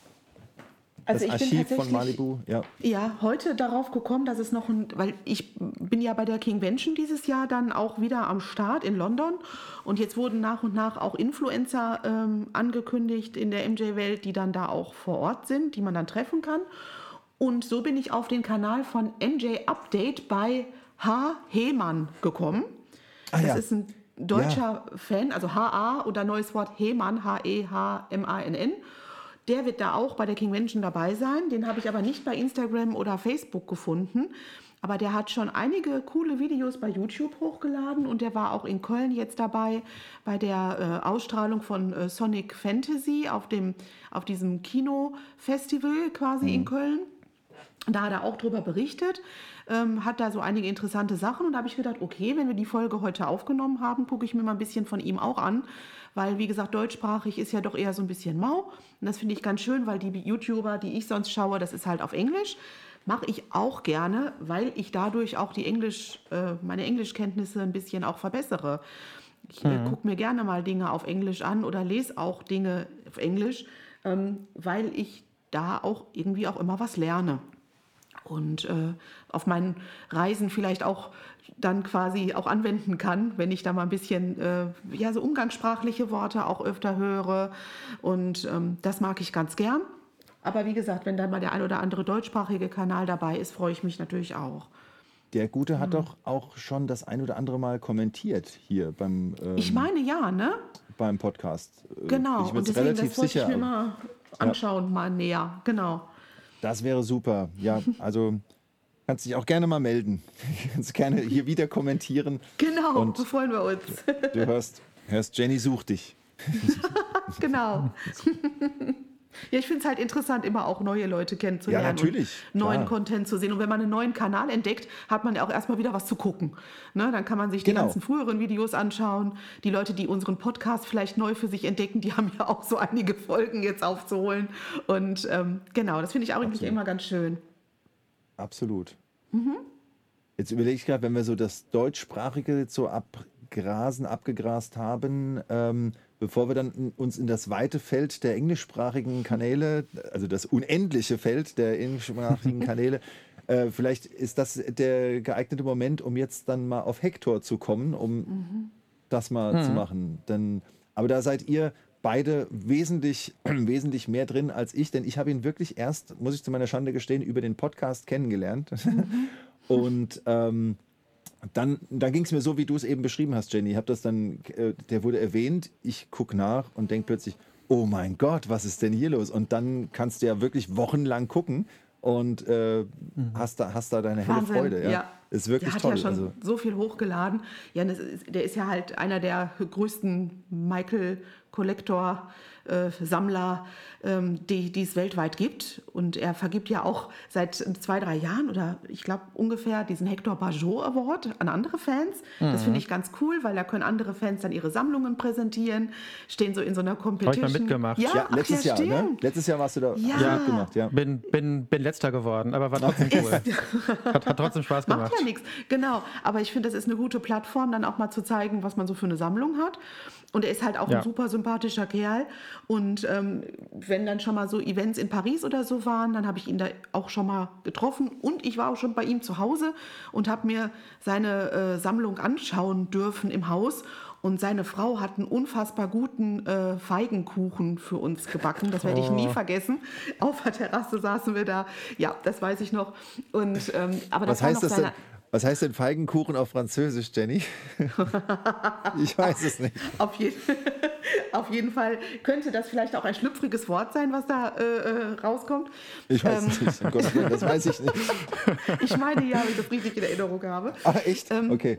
Also das Archiv von Malibu. Ja, Ja, heute darauf gekommen, dass es noch ein, weil ich bin ja bei der Kingvention dieses Jahr dann auch wieder am Start in London und jetzt wurden nach und nach auch Influencer ähm, angekündigt in der MJ-Welt, die dann da auch vor Ort sind, die man dann treffen kann. Und so bin ich auf den Kanal von MJ Update bei H. Hemann gekommen. Ah, das ja. ist ein deutscher Fan, also HA oder neues Wort Hemann, H-E-H-M-A-N-N. Der wird da auch bei der Kingvention dabei sein. Den habe ich aber nicht bei Instagram oder Facebook gefunden. Aber der hat schon einige coole Videos bei YouTube hochgeladen und der war auch in Köln jetzt dabei bei der äh, Ausstrahlung von äh, Sonic Fantasy auf, dem, auf diesem Kinofestival quasi in Köln. Da hat er auch drüber berichtet, ähm, hat da so einige interessante Sachen und da habe ich gedacht, okay, wenn wir die Folge heute aufgenommen haben, gucke ich mir mal ein bisschen von ihm auch an, weil wie gesagt, deutschsprachig ist ja doch eher so ein bisschen mau und das finde ich ganz schön, weil die YouTuber, die ich sonst schaue, das ist halt auf Englisch. Mache ich auch gerne, weil ich dadurch auch die Englisch, äh, meine Englischkenntnisse ein bisschen auch verbessere. Ich äh, gucke mir gerne mal Dinge auf Englisch an oder lese auch Dinge auf Englisch, ähm, weil ich da auch irgendwie auch immer was lerne und äh, auf meinen Reisen vielleicht auch dann quasi auch anwenden kann, wenn ich da mal ein bisschen äh, ja so umgangssprachliche Worte auch öfter höre und ähm, das mag ich ganz gern. Aber wie gesagt, wenn dann mal der ein oder andere deutschsprachige Kanal dabei ist, freue ich mich natürlich auch. der Gute Mhm. hat doch auch schon das ein oder andere Mal kommentiert hier beim, ähm, Ich meine ja, ne? beim Podcast. Äh, Genau. Ich bin Und jetzt deswegen, relativ sicher. ich mir mal anschauen, mal näher. Genau. Das wäre super. Ja, also kannst dich auch gerne mal melden. kannst gerne hier wieder kommentieren. Genau, Und- freuen wir uns. Du hörst, hörst Jenny sucht dich. genau. Ja, ich finde es halt interessant, immer auch neue Leute kennenzulernen. Ja, natürlich, neuen klar. Content zu sehen. Und wenn man einen neuen Kanal entdeckt, hat man ja auch erstmal wieder was zu gucken. Ne? Dann kann man sich die Genau. ganzen früheren Videos anschauen. Die Leute, die unseren Podcast vielleicht neu für sich entdecken, die haben ja auch so einige Folgen jetzt aufzuholen. Und ähm, genau, das finde ich auch eigentlich Absolut. immer ganz schön. Absolut. Mhm. Jetzt überlege ich gerade, wenn wir so das Deutschsprachige so abgrasen, abgegrast haben, ähm, bevor wir dann in, uns in das weite Feld der englischsprachigen Kanäle, also das unendliche Feld der englischsprachigen Kanäle, äh, vielleicht ist das der geeignete Moment, um jetzt dann mal auf Hector zu kommen, um das mal zu machen. Denn, aber da seid ihr beide wesentlich, wesentlich mehr drin als ich, denn ich habe ihn wirklich erst, muss ich zu meiner Schande gestehen, über den Podcast kennengelernt. Und ähm, dann, dann ging es mir so, wie du es eben beschrieben hast, Jenny. Ich habe das dann, äh, der wurde erwähnt, ich gucke nach und denke plötzlich, oh mein Gott, was ist denn hier los? Und dann kannst du ja wirklich wochenlang gucken und äh, hast, da, hast da deine helle Wahnsinn. Freude. Ja. ja. ist wirklich Der hat toll. ja schon also, so viel hochgeladen. Ja, ist, der ist ja halt einer der größten Michael Collector äh, Sammler, ähm, die, die es weltweit gibt. Und er vergibt ja auch seit zwei, drei Jahren oder ich glaube ungefähr diesen Hector Bajot Award an andere Fans. Das Mhm. finde ich ganz cool, weil da können andere Fans dann ihre Sammlungen präsentieren, stehen so in so einer Competition. mitgemacht. Ja, ja, ach, letztes ja, Jahr, ne? Letztes Jahr warst du da. Ja. hast du mitgemacht, ja. Bin, bin, bin letzter geworden, aber war trotzdem cool. Hat, hat trotzdem Spaß Macht gemacht. ja nichts, genau. Aber ich finde, das ist eine gute Plattform, dann auch mal zu zeigen, was man so für eine Sammlung hat. Und er ist halt auch Ja. ein super sympathischer Kerl. Und ähm, wenn dann schon mal so Events in Paris oder so waren, dann habe ich ihn da auch schon mal getroffen. Und ich war auch schon bei ihm zu Hause und habe mir seine äh, Sammlung anschauen dürfen im Haus. Und seine Frau hat einen unfassbar guten äh, Feigenkuchen für uns gebacken. Das werde ich nie Oh. vergessen. Auf der Terrasse saßen wir da. Ja, das weiß ich noch. Und, ähm, aber das Was war heißt noch das denn? Was heißt denn Feigenkuchen auf Französisch, Jenny? ich weiß es nicht. Auf, je auf jeden Fall könnte das vielleicht auch ein schlüpfriges Wort sein, was da äh, äh, rauskommt. Ich weiß Ähm, es nicht. Um Gottes Willen, das weiß ich nicht. Ich meine ja, wenn ich das richtig in Erinnerung habe. Ah, echt? Okay.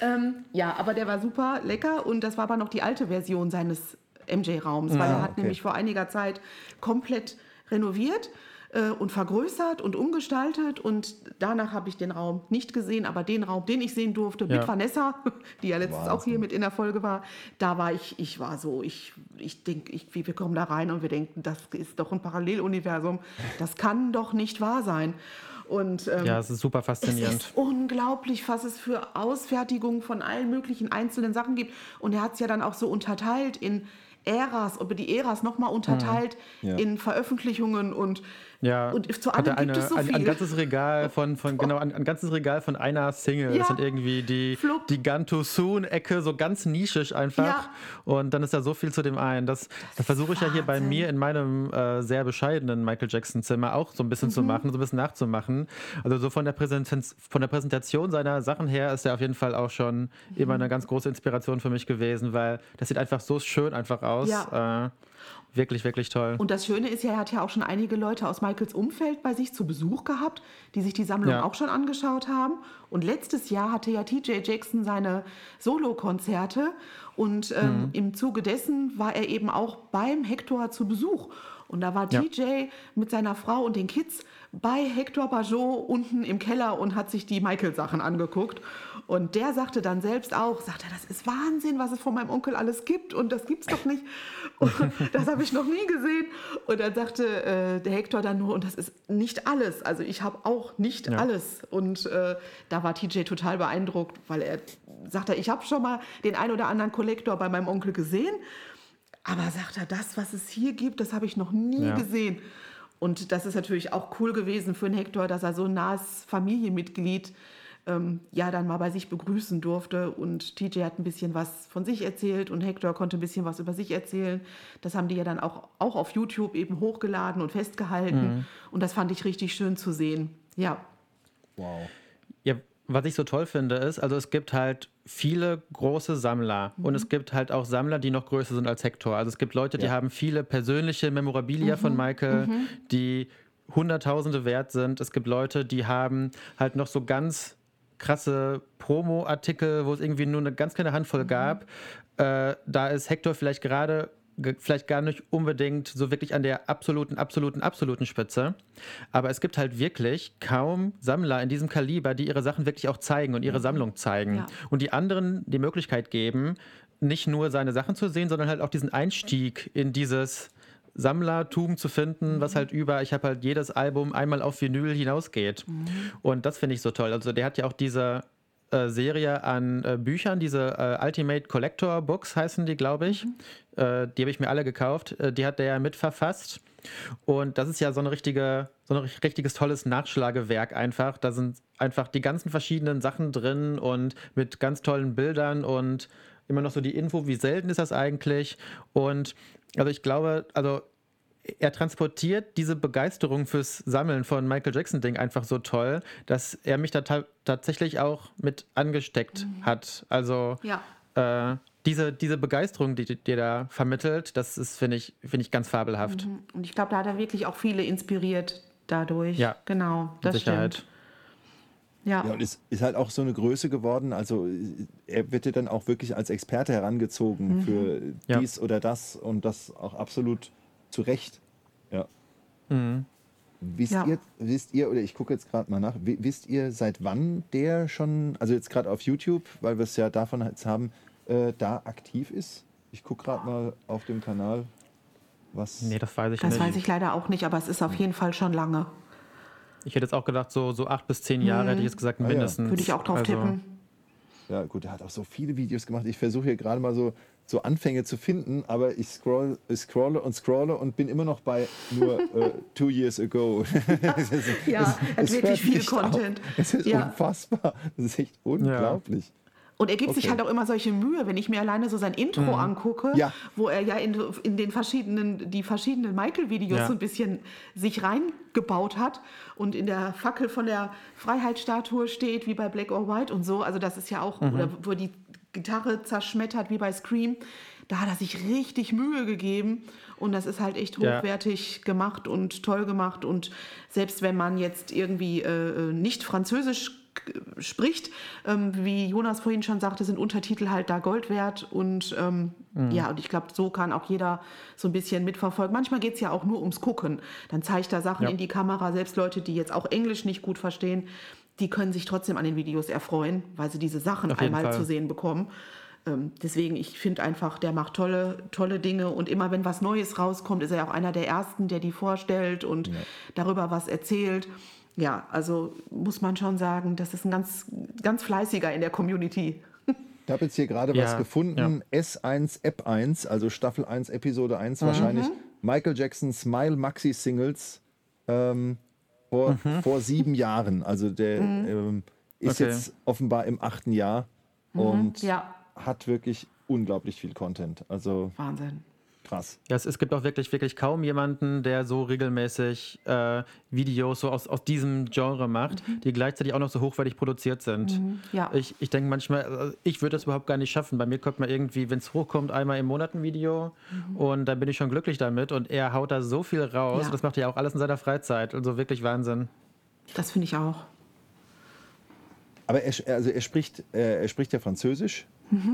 Ähm, ja, aber der war super lecker und das war aber noch die alte Version seines MJ-Raums, weil er hat okay. nämlich vor einiger Zeit komplett renoviert äh, und vergrößert und umgestaltet und danach habe ich den Raum nicht gesehen, aber den Raum, den ich sehen durfte mit Ja. Vanessa, die ja letztens auch hier mit in der Folge war, da war ich, ich war so, ich, ich denke, ich, wir kommen da rein und wir denken, das ist doch ein Paralleluniversum, das kann doch nicht wahr sein. Und, ähm, Ja, es ist super es faszinierend. ist unglaublich, was es für Ausfertigungen von allen möglichen einzelnen Sachen gibt. Und er hat es ja dann auch so unterteilt in Äras, über die Äras nochmal unterteilt Ja. in Veröffentlichungen und, Ja, und zu allem er gibt eine, es so ein, viel. ein ganzes Regal von, von genau, ein, ein ganzes Regal von einer Single. Ja. Das sind irgendwie die, Flupp. die Gun Too Soon-Ecke, so ganz nischig einfach. Ja. Und dann ist da so viel zu dem einen. Das, das versuche ich ja hier bei mir in meinem äh, sehr bescheidenen Michael Jackson-Zimmer auch so ein bisschen Mhm. zu machen, so ein bisschen nachzumachen. Also so von der, Präsenz, von der Präsentation seiner Sachen her ist er auf jeden Fall auch schon Mhm. immer eine ganz große Inspiration für mich gewesen, weil das sieht einfach so schön einfach aus. Ja. Äh, wirklich, wirklich toll. Und das Schöne ist ja, er hat ja auch schon einige Leute aus Michaels Umfeld bei sich zu Besuch gehabt, die sich die Sammlung Ja. auch schon angeschaut haben. Und letztes Jahr hatte ja TJ Jackson seine Solo-Konzerte und ähm, Mhm. im Zuge dessen war er eben auch beim Hector zu Besuch. Und da war Ja. TJ mit seiner Frau und den Kids bei Hector Bajot unten im Keller und hat sich die Michael-Sachen angeguckt. Und der sagte dann selbst auch, sagte, das ist Wahnsinn, was es von meinem Onkel alles gibt und das gibt's doch nicht. Und das habe ich noch nie gesehen. Und dann sagte äh, der Hector dann nur, und das ist nicht alles. Also ich habe auch nicht Ja. alles. Und äh, da war TJ total beeindruckt, weil er sagte, ich habe schon mal den ein oder anderen Kollektor bei meinem Onkel gesehen. Aber sagt er, das, was es hier gibt, das habe ich noch nie Ja. gesehen. Und das ist natürlich auch cool gewesen für den Hector, dass er so ein nahes Familienmitglied ähm, ja dann mal bei sich begrüßen durfte. Und TJ hat ein bisschen was von sich erzählt und Hector konnte ein bisschen was über sich erzählen. Das haben die ja dann auch, auch auf YouTube eben hochgeladen und festgehalten. Und das fand ich richtig schön zu sehen. Ja. Wow. Was ich so toll finde, ist, also es gibt halt viele große Sammler und es gibt halt auch Sammler, die noch größer sind als Hector. Also es gibt Leute, die Ja. haben viele persönliche Memorabilia von Michael, die Hunderttausende wert sind. Es gibt Leute, die haben halt noch so ganz krasse Promo-Artikel, wo es irgendwie nur eine ganz kleine Handvoll gab. Äh, da ist Hector vielleicht gerade ge- vielleicht gar nicht unbedingt so wirklich an der absoluten, absoluten, absoluten Spitze. Aber es gibt halt wirklich kaum Sammler in diesem Kaliber, die ihre Sachen wirklich auch zeigen und ihre Sammlung zeigen. Ja. Und die anderen die Möglichkeit geben, nicht nur seine Sachen zu sehen, sondern halt auch diesen Einstieg in dieses Sammlertum zu finden, was halt über, ich habe halt jedes Album einmal auf Vinyl hinausgeht. Und das finde ich so toll. Also der hat ja auch diese äh, Serie an äh, Büchern, diese äh, Ultimate Collector Books heißen die, glaube ich. Äh, die habe ich mir alle gekauft. Äh, die hat der ja mitverfasst. Und das ist ja so, eine richtige, so ein ri- richtiges tolles Nachschlagewerk einfach. Da sind einfach die ganzen verschiedenen Sachen drin und mit ganz tollen Bildern und immer noch so die Info, wie selten ist das eigentlich. Und also ich glaube, also er transportiert diese Begeisterung fürs Sammeln von Michael Jackson Ding einfach so toll, dass er mich da ta tatsächlich auch mit angesteckt hat. Also Ja. äh, diese, diese Begeisterung, die, er da vermittelt, das ist, finde ich, finde ich ganz fabelhaft. Und ich glaube, da hat er wirklich auch viele inspiriert dadurch. Ja, genau. Mit Das Sicherheit. stimmt. Ja. Ja, und ist, ist halt auch so eine Größe geworden. Also er wird ja dann auch wirklich als Experte herangezogen Mhm. für Ja. dies oder das und das auch absolut zu Recht. Ja. Wisst, Ja. ihr, wisst ihr, oder ich gucke jetzt gerade mal nach, wi- wisst ihr, seit wann der schon, also jetzt gerade auf YouTube, weil wir es ja davon jetzt haben, äh, da aktiv ist? Ich gucke gerade mal auf dem Kanal, was. Nee, das weiß ich Das nicht. weiß ich leider auch nicht, aber es ist auf jeden Fall schon lange. Ich hätte jetzt auch gedacht, so, so acht bis zehn Jahre hätte ich jetzt gesagt, Ah, ja. mindestens. Würde ich auch drauf Also, tippen. Ja, gut, er hat auch so viele Videos gemacht. Ich versuche hier gerade mal so, so Anfänge zu finden, aber ich scroll, ich scrolle und scrolle und bin immer noch bei nur äh, two years ago. Es ist- Ja, er hat es wirklich viel Content. Auf. Es ist Ja. unfassbar. Das ist echt unglaublich. Und er gibt sich Okay. halt auch immer solche Mühe, wenn ich mir alleine so sein Intro angucke, Ja. wo er ja in, in den verschiedenen, die verschiedenen Michael-Videos Ja. so ein bisschen sich reingebaut hat und in der Fackel von der Freiheitsstatue steht, wie bei Black or White und so. Also das ist ja auch, oder wo die Gitarre zerschmettert, wie bei Scream. Da hat er sich richtig Mühe gegeben und das ist halt echt Ja. hochwertig gemacht und toll gemacht. Und selbst wenn man jetzt irgendwie äh, nicht Französisch spricht, ähm, wie Jonas vorhin schon sagte, sind Untertitel halt da Gold wert. Und ähm, ja, und ich glaube, so kann auch jeder so ein bisschen mitverfolgen. Manchmal geht es ja auch nur ums Gucken. Dann zeigt er Sachen Ja. in die Kamera, selbst Leute, die jetzt auch Englisch nicht gut verstehen, die können sich trotzdem an den Videos erfreuen, weil sie diese Sachen einmal Fall. zu sehen bekommen. Ähm, deswegen, ich finde einfach, der macht tolle, tolle Dinge und immer wenn was Neues rauskommt, ist er auch einer der Ersten, der die vorstellt und darüber was erzählt. Ja, also muss man schon sagen, das ist ein ganz, ganz fleißiger in der Community. Ich habe jetzt hier gerade was Ja, gefunden. S1 App 1, also Staffel 1, Episode 1 wahrscheinlich. Michael Jackson Smile Maxi Singles ähm, vor, vor sieben Jahren. Also der ähm, ist Okay. jetzt offenbar im achten Jahr und Ja, hat wirklich unglaublich viel Content. Also Wahnsinn. Krass. Ja, es, es gibt auch wirklich, wirklich kaum jemanden, der so regelmäßig äh, Videos so aus, aus diesem Genre macht, die gleichzeitig auch noch so hochwertig produziert sind. Ja. Ich, ich denke manchmal, äh, ich würde das überhaupt gar nicht schaffen. Bei mir kommt man irgendwie, wenn es hochkommt, einmal im Monat ein Video und dann bin ich schon glücklich damit und er haut da so viel raus. Ja. Und das macht er ja auch alles in seiner Freizeit. Also wirklich Wahnsinn. Das finde ich auch. Aber er, also er, spricht, äh, er spricht ja Französisch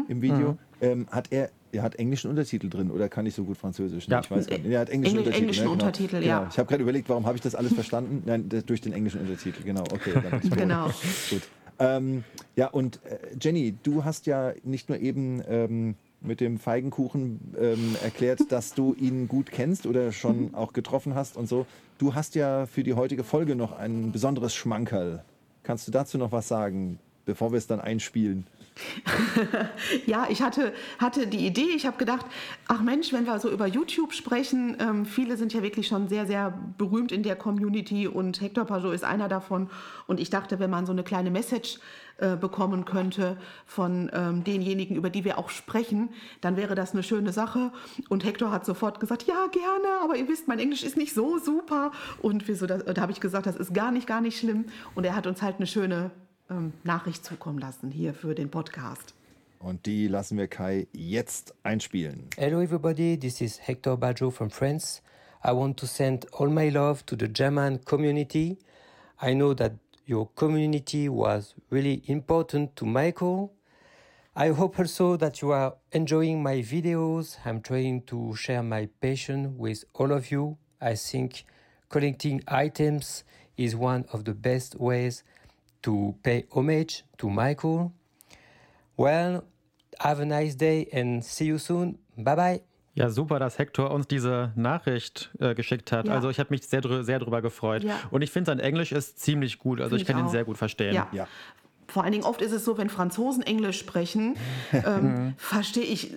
im Video. Ähm, hat er, er hat englischen Untertitel drin oder kann ich so gut Französisch? Nee, Ja. Ich weiß gar nicht. Er hat englischen Engl- Untertitel. englischen ne? genau. Untertitel, genau. ja. Ich habe gerade überlegt, warum habe ich das alles verstanden? Nein, das, durch den englischen Untertitel, genau. Okay. Genau. Gut. Ähm, ja, und äh, Jenny, du hast ja nicht nur eben ähm, mit dem Feigenkuchen ähm, erklärt, dass du ihn gut kennst oder schon auch getroffen hast und so. Du hast ja für die heutige Folge noch ein besonderes Schmankerl. Kannst du dazu noch was sagen, bevor wir es dann einspielen? Ja, ich hatte, hatte die Idee, ich habe gedacht, ach Mensch, wenn wir so über YouTube sprechen, ähm, viele sind ja wirklich schon sehr, sehr berühmt in der Community und Hector Pajot ist einer davon. Und ich dachte, wenn man so eine kleine Message äh, bekommen könnte von ähm, denjenigen, über die wir auch sprechen, dann wäre das eine schöne Sache. Und Hector hat sofort gesagt, ja, gerne, aber ihr wisst, mein Englisch ist nicht so super. Und wir da habe ich gesagt, das ist gar nicht, gar nicht schlimm. Und er hat uns halt eine schöne ähm, Nachricht zukommen lassen hier für den Podcast. Und die lassen wir Kai jetzt einspielen. Hello everybody, this is Hector Baggio from France. I want to send all my love to the German community. I know that your community was really important to Michael. I hope also that you are enjoying my videos. I'm trying to share my passion with all of you. I think collecting items is one of the best ways to pay homage to Michael. Well, have a nice day and see you soon. Bye bye. Ja, super, dass Hector uns diese Nachricht äh, geschickt hat. Ja. Also ich habe mich sehr, sehr drüber gefreut. Ja. Und ich finde, sein Englisch ist ziemlich gut. Also Find ich kann ich ihn sehr gut verstehen. Ja. Ja. Vor allen Dingen oft ist es so, wenn Franzosen Englisch sprechen, ähm, verstehe ich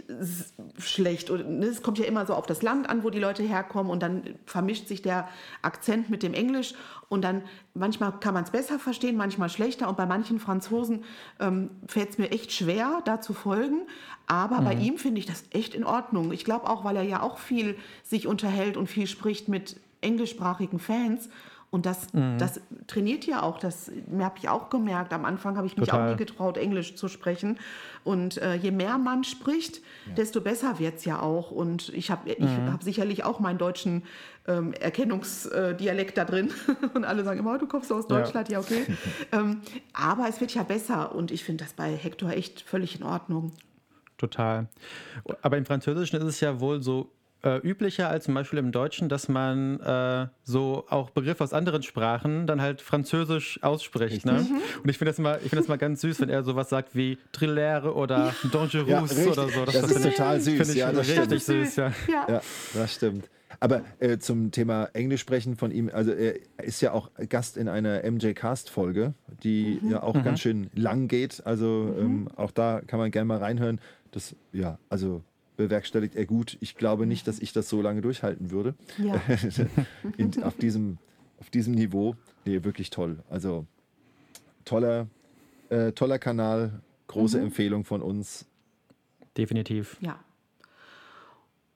schlecht. Und ne, es kommt ja immer so auf das Land an, wo die Leute herkommen und dann vermischt sich der Akzent mit dem Englisch und dann manchmal kann man es besser verstehen, manchmal schlechter und bei manchen Franzosen ähm, fällt es mir echt schwer, da zu folgen. Aber bei ihm finde ich das echt in Ordnung. Ich glaube auch, weil er ja auch viel sich unterhält und viel spricht mit englischsprachigen Fans. Und das, das trainiert ja auch, das habe ich auch gemerkt. Am Anfang habe ich mich Total. auch nie getraut, Englisch zu sprechen. Und äh, je mehr man spricht, desto besser wird es ja auch. Und ich habe ich hab sicherlich auch meinen deutschen ähm, Erkennungsdialekt da drin. Und alle sagen immer, "Oh, du kommst aus Ja. Deutschland, ja, okay. ähm, aber es wird ja besser. Und ich finde das bei Hector echt völlig in Ordnung. Total. Aber im Französischen ist es ja wohl so äh, üblicher als zum Beispiel im Deutschen, dass man äh, so auch Begriffe aus anderen Sprachen dann halt französisch ausspricht. Ne? Und ich finde das, mal- ich find das mal ganz süß, wenn er sowas sagt wie Trillere oder Dangerous Ja, oder so. Das ist finde ich- total süß. Finde ich Ja, das richtig stimmt. süß, ja. Ja. Ja, das stimmt. Aber äh, zum Thema Englisch sprechen von ihm, also er ist ja auch Gast in einer MJ Cast Folge, die ja auch ganz schön lang geht. Also ähm, auch da kann man gerne mal reinhören. Das, ja, also bewerkstelligt er gut. Ich glaube nicht, dass ich das so lange durchhalten würde. Ja. in, auf, diesem, auf diesem Niveau. Nee, wirklich toll. Also toller, äh, toller Kanal, große Empfehlung von uns. Definitiv. Ja.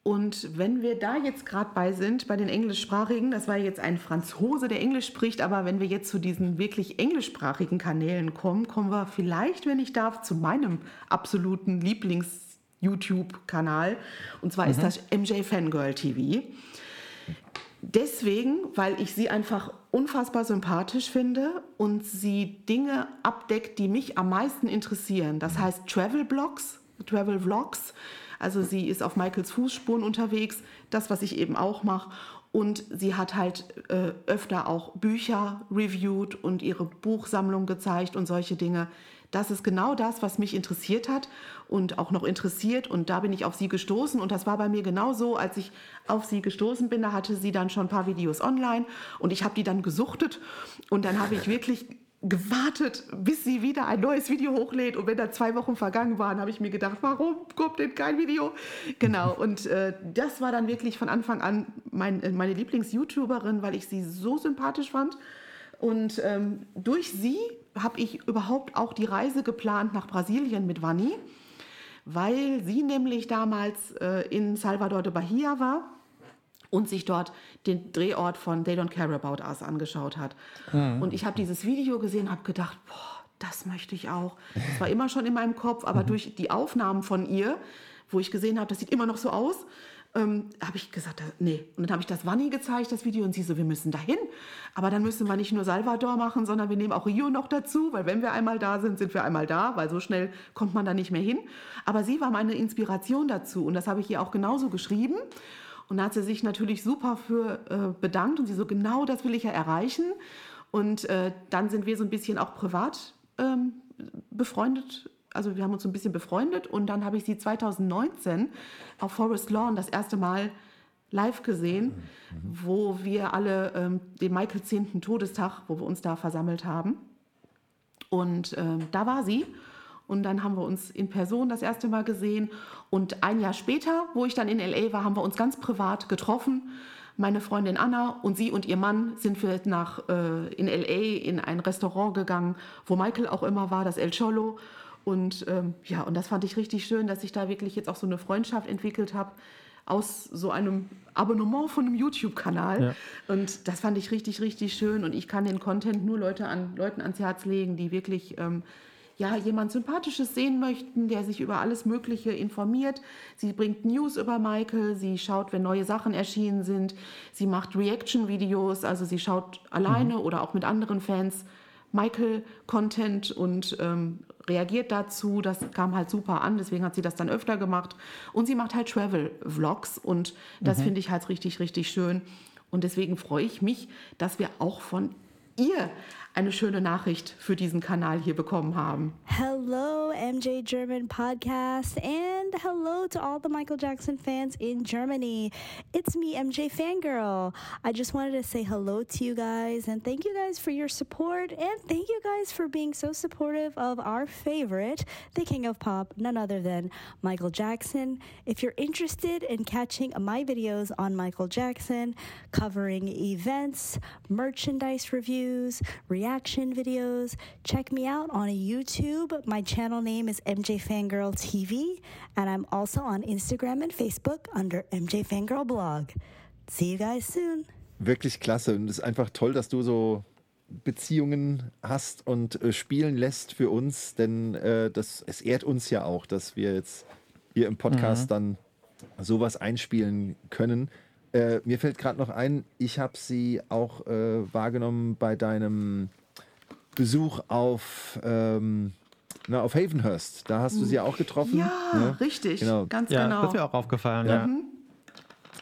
Und wenn wir da jetzt gerade bei sind, bei den englischsprachigen, das war jetzt ein Franzose, der Englisch spricht, aber wenn wir jetzt zu diesen wirklich englischsprachigen Kanälen kommen, kommen wir vielleicht, wenn ich darf, zu meinem absoluten Lieblings-YouTube-Kanal. Und zwar ist das MJ Fangirl TV. Deswegen, weil ich sie einfach unfassbar sympathisch finde und sie Dinge abdeckt, die mich am meisten interessieren. Das heißt Travel Blogs, Travel Vlogs. Also sie ist auf Michaels Fußspuren unterwegs, das, was ich eben auch mache. Und sie hat halt äh, öfter auch Bücher reviewed und ihre Buchsammlung gezeigt und solche Dinge. Das ist genau das, was mich interessiert hat und auch noch interessiert. Und da bin ich auf sie gestoßen. Und das war bei mir genauso, als ich auf sie gestoßen bin. Da hatte sie dann schon ein paar Videos online und ich habe die dann gesuchtet. Und dann habe ich wirklich gewartet, bis sie wieder ein neues Video hochlädt. Und wenn da zwei Wochen vergangen waren, habe ich mir gedacht, warum kommt denn kein Video? Genau, und äh, das war dann wirklich von Anfang an mein, äh, meine Lieblings-YouTuberin, weil ich sie so sympathisch fand. Und ähm, durch sie habe ich überhaupt auch die Reise geplant nach Brasilien mit Vanni, weil sie nämlich damals äh, in Salvador de Bahia war und sich dort den Drehort von They Don't Care About Us angeschaut hat. Und ich habe dieses Video gesehen und habe gedacht, boah, das möchte ich auch. Das war immer schon in meinem Kopf, aber durch die Aufnahmen von ihr, wo ich gesehen habe, das sieht immer noch so aus, ähm, habe ich gesagt, da- nee. Und dann habe ich das Wanni gezeigt, das Video, und sie so, wir müssen dahin. Aber dann müssen wir nicht nur Salvador machen, sondern wir nehmen auch Rio noch dazu, weil wenn wir einmal da sind, sind wir einmal da, weil so schnell kommt man da nicht mehr hin. Aber sie war meine Inspiration dazu und das habe ich ihr auch genauso geschrieben. Und da hat sie sich natürlich super für äh, bedankt und sie so, genau das will ich ja erreichen. Und äh, dann sind wir so ein bisschen auch privat ähm, befreundet. Also wir haben uns ein bisschen befreundet und dann habe ich sie 2019 auf Forest Lawn das erste Mal live gesehen, wo wir alle ähm, den Michael 10. Todestag, wo wir uns da versammelt haben. Und ähm, da war sie. Und dann haben wir uns in Person das erste Mal gesehen. Und ein Jahr später, wo ich dann in LA war, haben wir uns ganz privat getroffen. Meine Freundin Anna und sie und ihr Mann sind wir nach, äh, in LA in ein Restaurant gegangen, wo Michael auch immer war, das El Cholo. Und ähm, ja, und das fand ich richtig schön, dass ich da wirklich jetzt auch so eine Freundschaft entwickelt habe aus so einem Abonnement von einem YouTube-Kanal. Ja. Und das fand ich richtig, richtig schön. Und ich kann den Content nur Leute an, Leuten ans Herz legen, die wirklich ähm, ja, jemand Sympathisches sehen möchten, der sich über alles Mögliche informiert. Sie bringt News über Michael, sie schaut, wenn neue Sachen erschienen sind. Sie macht Reaction-Videos, also sie schaut alleine oder auch mit anderen Fans Michael-Content und ähm, reagiert dazu. Das kam halt super an, deswegen hat sie das dann öfter gemacht. Und sie macht halt Travel-Vlogs und das finde ich halt richtig, richtig schön. Und deswegen freue ich mich, dass wir auch von ihr eine schöne Nachricht für diesen Kanal hier bekommen haben. Hello, MJ German podcast, and hello to all the Michael Jackson fans in Germany. It's me, MJ Fangirl. I just wanted to say hello to you guys and thank you guys for your support, and thank you guys for being so supportive of our favorite, the King of Pop, none other than Michael Jackson. If you're interested in catching my videos on Michael Jackson, covering events, merchandise reviews, reaction videos, check me out on YouTube. My channel name is MJ Fangirl TV, and I'm also on Instagram and Facebook under MJ Fangirl Blog. See you guys soon. wirklich klasse. Und es ist einfach toll, dass du so Beziehungen hast und äh, spielen lässt für uns, denn äh, das, es ehrt uns ja auch, dass wir jetzt hier im Podcast dann sowas einspielen können. Äh, mir fällt gerade noch ein, ich habe sie auch äh, wahrgenommen bei deinem Besuch auf, ähm, na, auf Havenhurst. Da hast du sie auch getroffen. Ja, ne? richtig, Genau. ganz Ja, genau. das ist mir auch aufgefallen. Ja.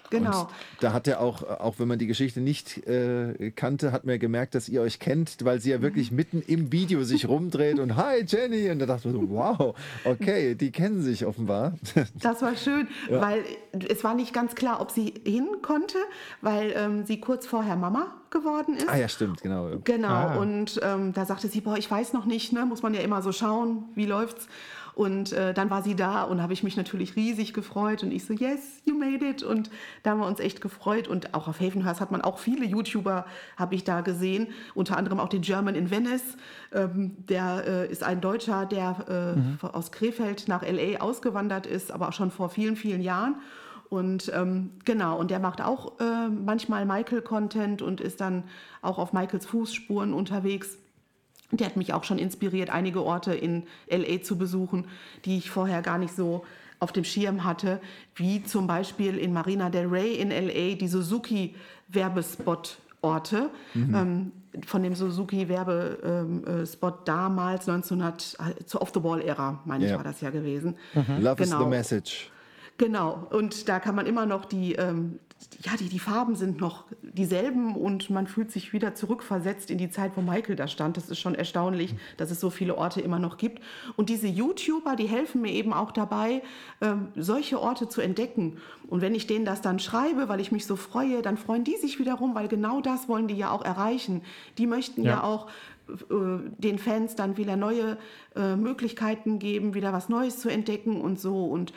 Genau. Und da hat er auch, auch wenn man die Geschichte nicht äh, kannte, hat man gemerkt, dass ihr euch kennt, weil sie ja wirklich mitten im Video sich rumdreht und Hi Jenny. Und da dachte man so, wow, okay, die kennen sich offenbar. Das war schön, weil es war nicht ganz klar, ob sie hin konnte, weil ähm, sie kurz vorher Mama geworden ist. ah ja, stimmt, genau. Genau, Ah. und ähm, da sagte sie, boah, ich weiß noch nicht, ne? muss man ja immer so schauen, wie läuft's. Und äh, dann war sie da und habe ich mich natürlich riesig gefreut und ich so, yes, you made it. Und da haben wir uns echt gefreut. Und auch auf Havenhurst hat man auch viele YouTuber, habe ich da gesehen, unter anderem auch den German in Venice. Ähm, der äh, ist ein Deutscher, der äh, aus Krefeld nach LA ausgewandert ist, aber auch schon vor vielen, vielen Jahren. Und ähm, genau, und der macht auch äh, manchmal Michael-Content und ist dann auch auf Michaels Fußspuren unterwegs. Der hat mich auch schon inspiriert, einige Orte in LA zu besuchen, die ich vorher gar nicht so auf dem Schirm hatte, wie zum Beispiel in Marina del Rey in LA die Suzuki-Werbespot-Orte. Ähm, von dem Suzuki-Werbespot damals, 1900, äh, zur Off-the-Wall-Ära, meine ich, Ja. war das ja gewesen. Love is Genau. the message. Genau, und da kann man immer noch die, ähm, ja, die, die Farben sind noch dieselben und man fühlt sich wieder zurückversetzt in die Zeit, wo Michael da stand. Das ist schon erstaunlich, dass es so viele Orte immer noch gibt. Und diese YouTuber, die helfen mir eben auch dabei, ähm, solche Orte zu entdecken. Und wenn ich denen das dann schreibe, weil ich mich so freue, dann freuen die sich wiederum, weil genau das wollen die ja auch erreichen. Die möchten ja, Ja. auch äh, den Fans dann wieder neue äh, Möglichkeiten geben, wieder was Neues zu entdecken und so. Und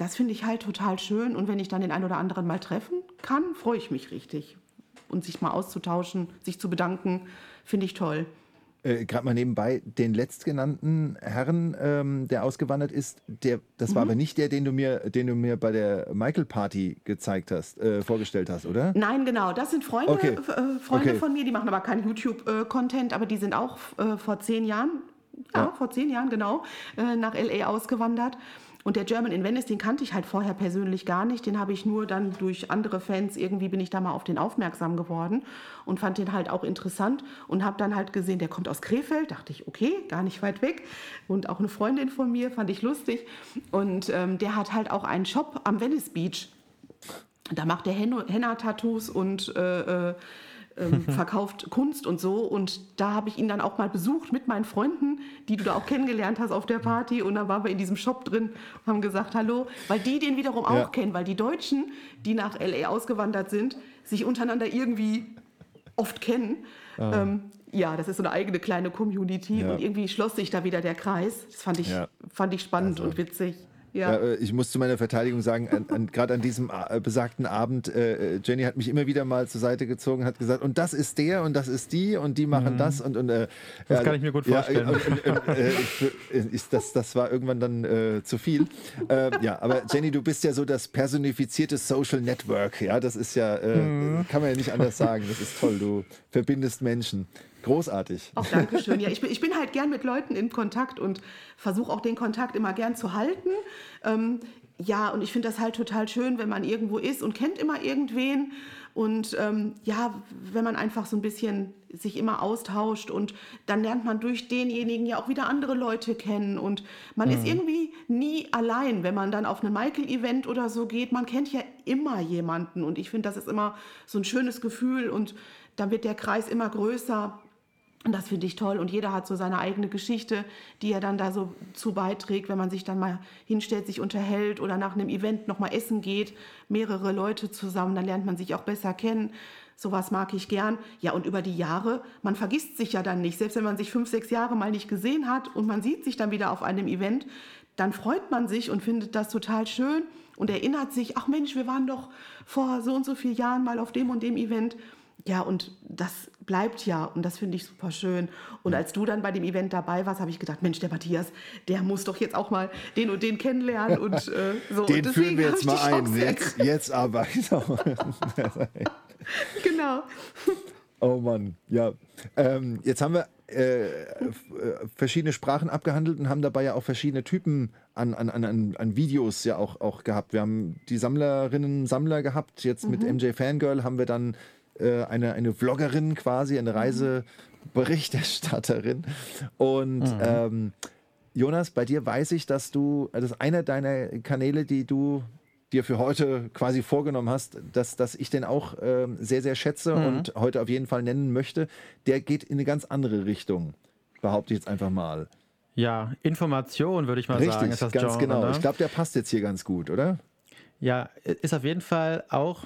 das finde ich halt total schön. Und wenn ich dann den einen oder anderen mal treffen kann, freue ich mich richtig. Und sich mal auszutauschen, sich zu bedanken, finde ich toll. Äh, Gerade mal nebenbei, den letztgenannten Herrn, ähm, der ausgewandert ist, der, das Mhm. war aber nicht der, den du mir, den du mir bei der Michael Party gezeigt hast, äh, vorgestellt hast, oder? Nein, genau, das sind Freunde, Okay. äh, Freunde Okay. von mir, die machen aber keinen YouTube-Content, aber die sind auch äh, vor zehn Jahren, ja, Ja. vor zehn Jahren, genau, äh, nach L.A. ausgewandert. Und der German in Venice, den kannte ich halt vorher persönlich gar nicht. Den habe ich nur dann durch andere Fans, irgendwie bin ich da mal auf den aufmerksam geworden und fand den halt auch interessant und habe dann halt gesehen, der kommt aus Krefeld. Dachte ich, okay, gar nicht weit weg. Und auch eine Freundin von mir, fand ich lustig. Und ähm, der hat halt auch einen Shop am Venice Beach. Da macht er Hen- Henna-Tattoos und äh, äh, ähm, verkauft Kunst und so. Und da habe ich ihn dann auch mal besucht mit meinen Freunden, die du da auch kennengelernt hast auf der Party. Und dann waren wir in diesem Shop drin und haben gesagt Hallo, weil die den wiederum auch Ja. kennen, weil die Deutschen, die nach LA ausgewandert sind, sich untereinander irgendwie oft kennen. Ähm, ja, das ist so eine eigene kleine Community Ja. und irgendwie schloss sich da wieder der Kreis. Das fand ich, Ja. fand ich spannend Also- und witzig. Ja, Ja. äh, ich muss zu meiner Verteidigung sagen, an, an, gerade an diesem äh, besagten Abend, äh, äh, Jenny hat mich immer wieder mal zur Seite gezogen, hat gesagt, und das ist der und das ist die und die machen das und, und äh, Mhm. Das ja, kann ich mir gut ja, vorstellen. und, und, und, äh, äh, ich, das, das war irgendwann dann äh, zu viel. Äh, ja, aber Jenny, du bist ja so das personifizierte Social Network. Ja, das ist ja, äh, Mhm. kann man ja nicht anders sagen. Das ist toll. Du verbindest Menschen. Großartig. Auch Dankeschön. Ja, ich bin, ich bin halt gern mit Leuten in Kontakt und versuche auch den Kontakt immer gern zu halten. Ähm, ja, und ich finde das halt total schön, wenn man irgendwo ist und kennt immer irgendwen. Und ähm, ja, wenn man einfach so ein bisschen sich immer austauscht und dann lernt man durch denjenigen ja auch wieder andere Leute kennen und man ist irgendwie nie allein, wenn man dann auf ein Michael-Event oder so geht. Man kennt ja immer jemanden und ich finde, das ist immer so ein schönes Gefühl und dann wird der Kreis immer größer. Und das finde ich toll. Und jeder hat so seine eigene Geschichte, die er dann da so zu beiträgt, wenn man sich dann mal hinstellt, sich unterhält oder nach einem Event noch mal essen geht, mehrere Leute zusammen, dann lernt man sich auch besser kennen. Sowas mag ich gern. Ja, und über die Jahre, man vergisst sich ja dann nicht. Selbst wenn man sich fünf, sechs Jahre mal nicht gesehen hat und man sieht sich dann wieder auf einem Event, dann freut man sich und findet das total schön und erinnert sich, ach Mensch, wir waren doch vor so und so vielen Jahren mal auf dem und dem Event. Ja, und das bleibt ja und das finde ich super schön. Und als du dann bei dem Event dabei warst, habe ich gedacht, Mensch, der Matthias, der muss doch jetzt auch mal den und den kennenlernen und äh, so. Den und führen wir jetzt mal ein. Jetzt, jetzt aber. Genau. Oh Mann, ja. Ähm, jetzt haben wir äh, äh, verschiedene Sprachen abgehandelt und haben dabei ja auch verschiedene Typen an, an, an, an Videos ja auch, auch gehabt. Wir haben die Sammlerinnen, Sammler gehabt. Jetzt mit MJ Fangirl haben wir dann äh, eine, eine Vloggerin quasi, eine Reiseberichterstatterin. Und ähm, Jonas, bei dir weiß ich, dass du, das ist einer deiner Kanäle, die du dir für heute quasi vorgenommen hast, dass, dass ich den auch ähm, sehr, sehr schätze und heute auf jeden Fall nennen möchte, der geht in eine ganz andere Richtung, behaupte ich jetzt einfach mal. Ja, Information würde ich mal sagen, Richtig, ist das ganz Genre. genau. Ne? Ich glaube, der passt jetzt hier ganz gut, oder? Ja, ist auf jeden Fall auch,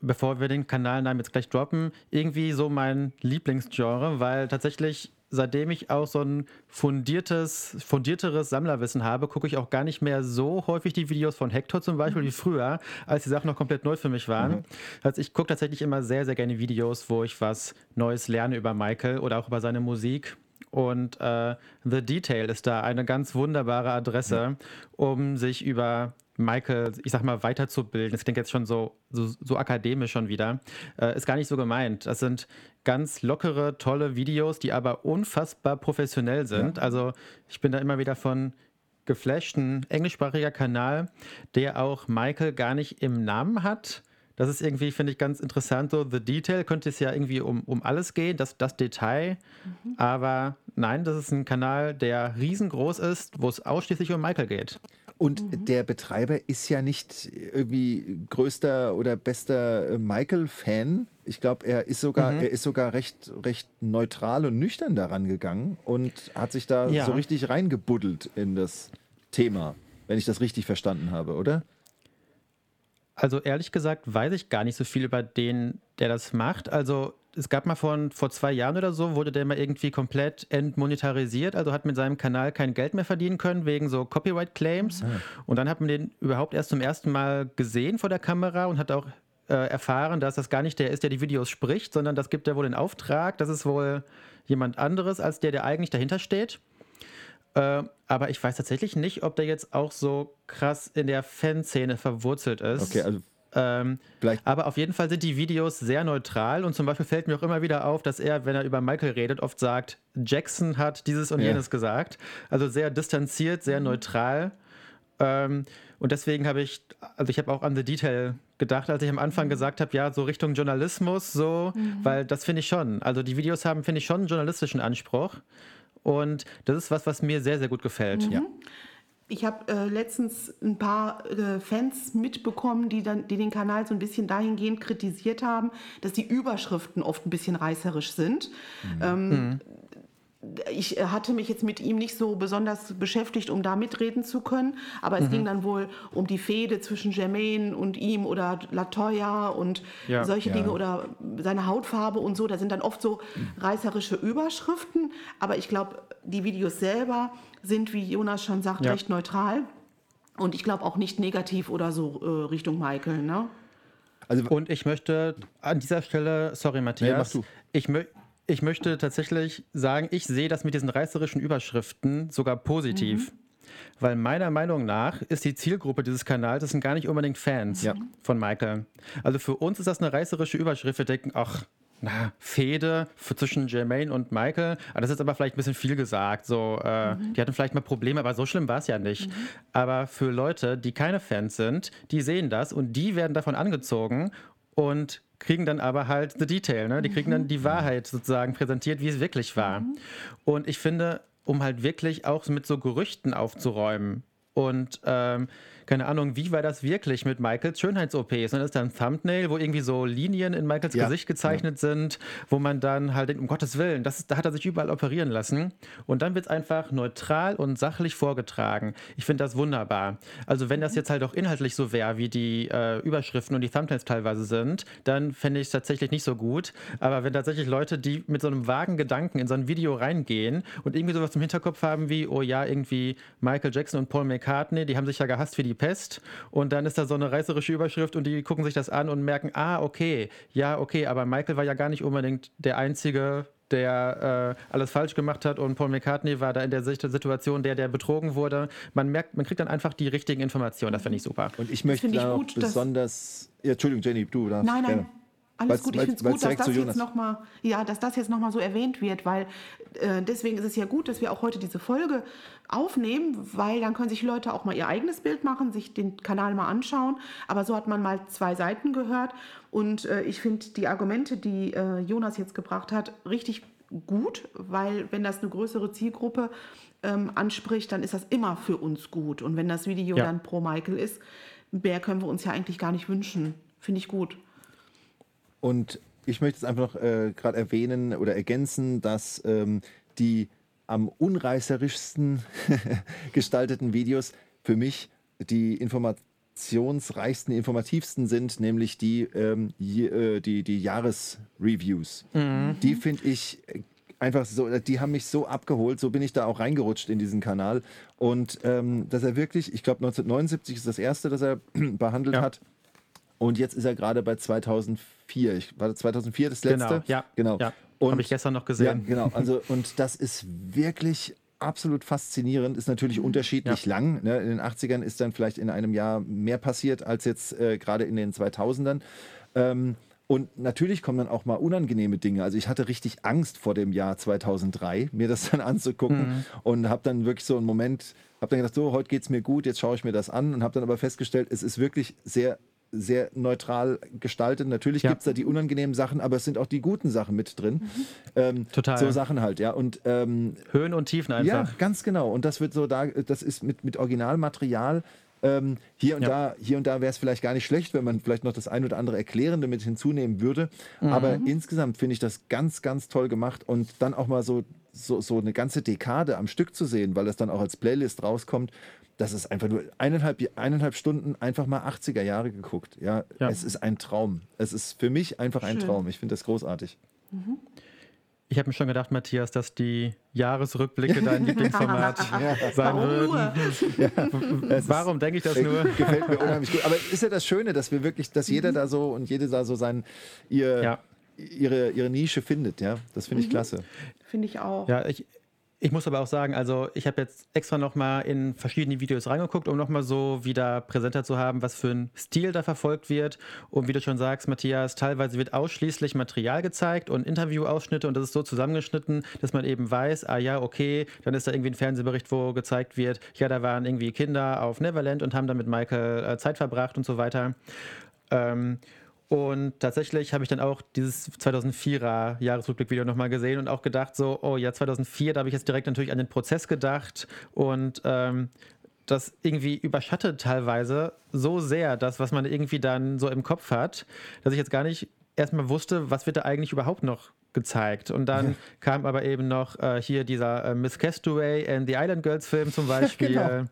bevor wir den Kanalnamen jetzt gleich droppen, irgendwie so mein Lieblingsgenre, weil tatsächlich, seitdem ich auch so ein fundiertes, fundierteres Sammlerwissen habe, gucke ich auch gar nicht mehr so häufig die Videos von Hector zum Beispiel wie früher, als die Sachen noch komplett neu für mich waren. Also ich gucke tatsächlich immer sehr, sehr gerne Videos, wo ich was Neues lerne über Michael oder auch über seine Musik. Und äh, The Detail ist da eine ganz wunderbare Adresse, um sich über Michael, ich sag mal, weiterzubilden. Das klingt jetzt schon so, so, so akademisch schon wieder. Äh, ist gar nicht so gemeint. Das sind ganz lockere, tolle Videos, die aber unfassbar professionell sind. Also ich bin da immer wieder von geflasht. Ein englischsprachiger Kanal, der auch Michael gar nicht im Namen hat. Das ist irgendwie, finde ich, ganz interessant. So, The Detail könnte es ja irgendwie um, um alles gehen, das, das Detail. Aber nein, das ist ein Kanal, der riesengroß ist, wo es ausschließlich um Michael geht. Und der Betreiber ist ja nicht irgendwie größter oder bester äh, Michael-Fan. Ich glaube, er ist sogar, er ist sogar recht, recht neutral und nüchtern daran gegangen und hat sich da Ja. so richtig reingebuddelt in das Thema, wenn ich das richtig verstanden habe, oder? Also ehrlich gesagt weiß ich gar nicht so viel über den, der das macht. Also es gab mal vor, vor zwei Jahren oder so, wurde der mal irgendwie komplett entmonetarisiert, also hat mit seinem Kanal kein Geld mehr verdienen können wegen so Copyright-Claims. Und dann hat man den überhaupt erst zum ersten Mal gesehen vor der Kamera und hat auch äh, erfahren, dass das gar nicht der ist, der die Videos spricht, sondern das gibt er wohl in Auftrag. Das ist wohl jemand anderes als der, der eigentlich dahinter steht. Äh, aber ich weiß tatsächlich nicht, ob der jetzt auch so krass in der Fanszene verwurzelt ist. Okay, also Ähm, aber auf jeden Fall sind die Videos sehr neutral und zum Beispiel fällt mir auch immer wieder auf, dass er, wenn er über Michael redet, oft sagt, Jackson hat dieses und Ja. jenes gesagt. Also sehr distanziert, sehr neutral. Ähm, und deswegen habe ich, also ich habe auch an The Detail gedacht, als ich am Anfang gesagt habe, ja, so Richtung Journalismus, so, weil das finde ich schon. Also die Videos haben, finde ich, schon einen journalistischen Anspruch. Und das ist was, was mir sehr, sehr gut gefällt. Ja. Ich habe äh, letztens ein paar äh, Fans mitbekommen, die, dann, die den Kanal so ein bisschen dahingehend kritisiert haben, dass die Überschriften oft ein bisschen reißerisch sind. Ähm, ich äh, hatte mich jetzt mit ihm nicht so besonders beschäftigt, um da mitreden zu können, aber es ging dann wohl um die Fehde zwischen Jermaine und ihm oder Latoya und Ja. solche Ja. Dinge oder seine Hautfarbe und so. Da sind dann oft so reißerische Überschriften, aber ich glaube, die Videos selber sind, wie Jonas schon sagt, Ja. recht neutral. Und ich glaube auch nicht negativ oder so äh, Richtung Michael, ne? Also Und ich möchte an dieser Stelle, sorry Nee, Matthias, mach du. ich, mö ich möchte tatsächlich sagen, ich sehe das mit diesen reißerischen Überschriften sogar positiv. Weil meiner Meinung nach ist die Zielgruppe dieses Kanals, das sind gar nicht unbedingt Fans Ja. von Michael. Also für uns ist das eine reißerische Überschrift. Wir denken, ach, na, Fehde zwischen Jermaine und Michael. Ah, das ist aber vielleicht ein bisschen viel gesagt. So, äh, Die hatten vielleicht mal Probleme, aber so schlimm war es ja nicht. Aber für Leute, die keine Fans sind, die sehen das und die werden davon angezogen und kriegen dann aber halt the detail, ne? Die kriegen dann die Wahrheit sozusagen präsentiert, wie es wirklich war. Und ich finde, um halt wirklich auch mit so Gerüchten aufzuräumen und ähm, keine Ahnung, wie war das wirklich mit Michaels Schönheits-OPs? Und das ist dann ein Thumbnail, wo irgendwie so Linien in Michaels Ja, Gesicht gezeichnet sind, wo man dann halt denkt, um Gottes Willen, das da hat er sich überall operieren lassen. Und dann wird es einfach neutral und sachlich vorgetragen. Ich finde das wunderbar. Also wenn das jetzt halt auch inhaltlich so wäre, wie die äh, Überschriften und die Thumbnails teilweise sind, dann fände ich es tatsächlich nicht so gut. Aber wenn tatsächlich Leute, die mit so einem vagen Gedanken in so ein Video reingehen und irgendwie sowas im Hinterkopf haben wie, oh ja, irgendwie Michael Jackson und Paul McCartney, die haben sich ja gehasst wie die Pest. Und dann ist da so eine reißerische Überschrift und die gucken sich das an und merken, ah, okay, ja, okay, aber Michael war ja gar nicht unbedingt der Einzige, der äh, alles falsch gemacht hat und Paul McCartney war da in der Situation der, der betrogen wurde. Man merkt, man kriegt dann einfach die richtigen Informationen. Das finde ich super. Und ich möchte ich gut, besonders. Ja, Entschuldigung, Jenny, du darfst. Nein, nein. gerne. Alles Weil's- gut, ich finde es gut, dass das, jetzt noch mal, ja, dass das jetzt nochmal so erwähnt wird, weil äh, deswegen ist es ja gut, dass wir auch heute diese Folge aufnehmen, weil dann können sich Leute auch mal ihr eigenes Bild machen, sich den Kanal mal anschauen. Aber so hat man mal zwei Seiten gehört und äh, ich finde die Argumente, die äh, Jonas jetzt gebracht hat, richtig gut, weil wenn das eine größere Zielgruppe ähm, anspricht, dann ist das immer für uns gut. Und wenn das Video Ja. dann pro Michael ist, mehr können wir uns ja eigentlich gar nicht wünschen. Finde ich gut. Und ich möchte jetzt einfach noch äh, gerade erwähnen oder ergänzen, dass ähm, die am unreißerischsten gestalteten Videos für mich die informationsreichsten, informativsten sind, nämlich die, ähm, je, äh, die, die Jahresreviews. Die finde ich einfach so, die haben mich so abgeholt, so bin ich da auch reingerutscht in diesen Kanal. Und ähm, dass er wirklich, ich glaube 1979 ist das erste, das er behandelt Ja. hat. Und jetzt ist er gerade bei 2004. Ich, war das 2004 das letzte? Genau, ja. Genau. Ja. Habe ich gestern noch Ja, gesehen. genau. Also, und das ist wirklich absolut faszinierend. Ist natürlich unterschiedlich lang. Ne? In den 80ern ist dann vielleicht in einem Jahr mehr passiert als jetzt äh, gerade in den 2000ern. Ähm, und natürlich kommen dann auch mal unangenehme Dinge. Also ich hatte richtig Angst vor dem Jahr 2003, mir das dann anzugucken und habe dann wirklich so einen Moment, habe dann gedacht, so, heute geht's mir gut, jetzt schaue ich mir das an und habe dann aber festgestellt, es ist wirklich sehr sehr neutral gestaltet. Natürlich Ja. gibt's da die unangenehmen Sachen, aber es sind auch die guten Sachen mit drin. Ähm, Total. So Sachen halt, ja. Und ähm, Höhen und Tiefen ja, einfach. ganz genau. Und das wird so da, das ist mit, mit Originalmaterial. Ähm, hier und Ja. da, hier und da wäre es vielleicht gar nicht schlecht, wenn man vielleicht noch das ein oder andere Erklärende mit hinzunehmen würde. Mhm. Aber insgesamt finde ich das ganz, ganz toll gemacht und dann auch mal so, so, so eine ganze Dekade am Stück zu sehen, weil das dann auch als Playlist rauskommt. Das ist einfach nur eineinhalb, eineinhalb Stunden einfach mal 80er Jahre geguckt. Ja, Ja. es ist ein Traum. Es ist für mich einfach ein Schön. Traum. Ich finde das großartig. Ich habe mir schon gedacht, Matthias, dass die Jahresrückblicke dein Lieblingsformat sein Warum würden. ist- Warum denke ich das nur? Gefällt mir unheimlich gut. Aber ist ja das Schöne, dass wir wirklich, dass jeder da so und jede da so sein, ihr, Ja. ihre, ihre Nische findet, ja. Das finde ich klasse. Finde ich auch. Ja, ich, ich muss aber auch sagen, also ich habe jetzt extra nochmal in verschiedene Videos reingeguckt, um nochmal so wieder präsenter zu haben, was für ein Stil da verfolgt wird. Und wie du schon sagst, Matthias, teilweise wird ausschließlich Material gezeigt und Interviewausschnitte und das ist so zusammengeschnitten, dass man eben weiß, ah ja, okay, dann ist da irgendwie ein Fernsehbericht, wo gezeigt wird, ja, da waren irgendwie Kinder auf Neverland und haben dann mit Michael äh, Zeit verbracht und so weiter. Ähm, und tatsächlich habe ich dann auch dieses 2004er Jahresrückblick-Video nochmal gesehen und auch gedacht, so, oh ja, 2004, da habe ich jetzt direkt natürlich an den Prozess gedacht und ähm, das irgendwie überschattet teilweise so sehr das, was man irgendwie dann so im Kopf hat, dass ich jetzt gar nicht erstmal wusste, was wird da eigentlich überhaupt noch gezeigt. Und dann kam aber eben noch äh, hier dieser äh, Miss Castaway and the Island Girls Film zum Beispiel. Genau.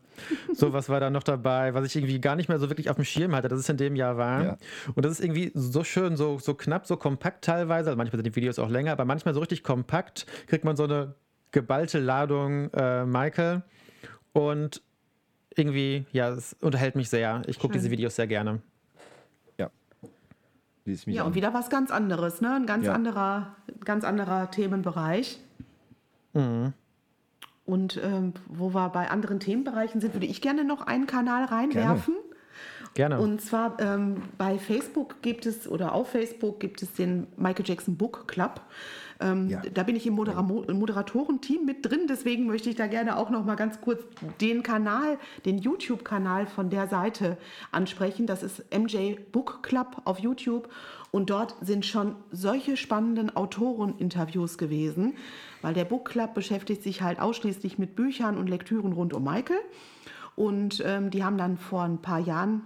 Sowas war da noch dabei, was ich irgendwie gar nicht mehr so wirklich auf dem Schirm hatte, dass es in dem Jahr war. Ja. Und das ist irgendwie so schön, so, so knapp, so kompakt teilweise. Also manchmal sind die Videos auch länger, aber manchmal so richtig kompakt kriegt man so eine geballte Ladung äh, Michael. Und irgendwie, ja, es unterhält mich sehr. Ich gucke diese Videos sehr gerne. Ich mich Ja, an. und wieder was ganz anderes, ne? Ein ganz Ja. anderer, ganz anderer Themenbereich. Und ähm, wo wir bei anderen Themenbereichen sind, würde ich gerne noch einen Kanal reinwerfen. Gerne. Und zwar ähm, bei Facebook gibt es oder auf Facebook gibt es den Michael Jackson Book Club. Ähm, Ja. Da bin ich im Modera Moderatorenteam mit drin, deswegen möchte ich da gerne auch noch mal ganz kurz den Kanal, den YouTube-Kanal von der Seite ansprechen. Das ist MJ Book Club auf YouTube und dort sind schon solche spannenden Autoreninterviews gewesen, weil der Book Club beschäftigt sich halt ausschließlich mit Büchern und Lektüren rund um Michael. Und ähm, die haben dann vor ein paar Jahren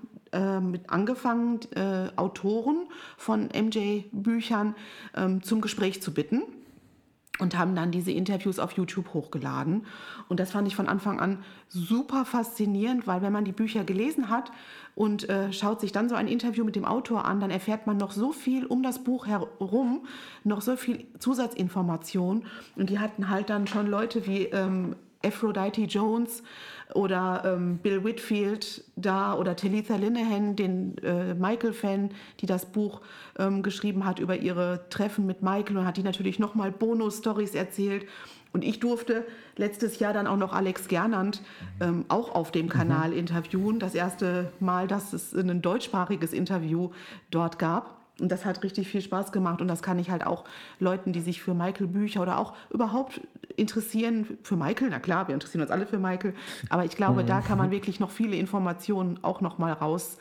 mit angefangen, äh, Autoren von MJ-Büchern ähm, zum Gespräch zu bitten und haben dann diese Interviews auf YouTube hochgeladen. Und das fand ich von Anfang an super faszinierend, weil wenn man die Bücher gelesen hat und äh, schaut sich dann so ein Interview mit dem Autor an, dann erfährt man noch so viel um das Buch herum, noch so viel Zusatzinformation. Und die hatten halt dann schon Leute wie ähm, Aphrodite Jones oder ähm, Bill Whitfield da oder Talitha Linehan, den äh, Michael-Fan, die das Buch ähm, geschrieben hat über ihre Treffen mit Michael und hat die natürlich nochmal Bonus-Stories erzählt. Und ich durfte letztes Jahr dann auch noch Alex Gernand ähm, auch auf dem Kanal interviewen. Das erste Mal, dass es ein deutschsprachiges Interview dort gab. Und das hat richtig viel Spaß gemacht. Und das kann ich halt auch Leuten, die sich für Michael Bücher oder auch überhaupt interessieren für Michael, na klar, wir interessieren uns alle für Michael, aber ich glaube, da kann man wirklich noch viele Informationen auch noch mal raus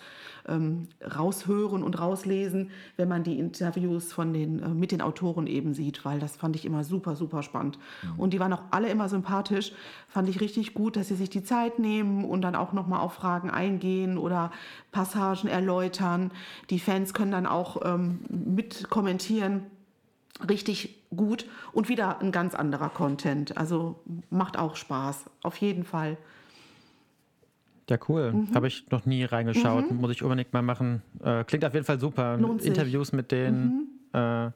ähm, raushören und rauslesen, wenn man die Interviews von den, äh, mit den Autoren eben sieht, weil das fand ich immer super, super spannend. Und die waren auch alle immer sympathisch. Fand ich richtig gut, dass sie sich die Zeit nehmen und dann auch nochmal auf Fragen eingehen oder Passagen erläutern. Die Fans können dann auch ähm, mit kommentieren. Richtig gut und wieder ein ganz anderer Content. Also macht auch Spaß, auf jeden Fall. Ja, cool. Mhm. Habe ich noch nie reingeschaut. Muss ich unbedingt mal machen. Äh, klingt auf jeden Fall super. Mhm. Interviews mit den, äh,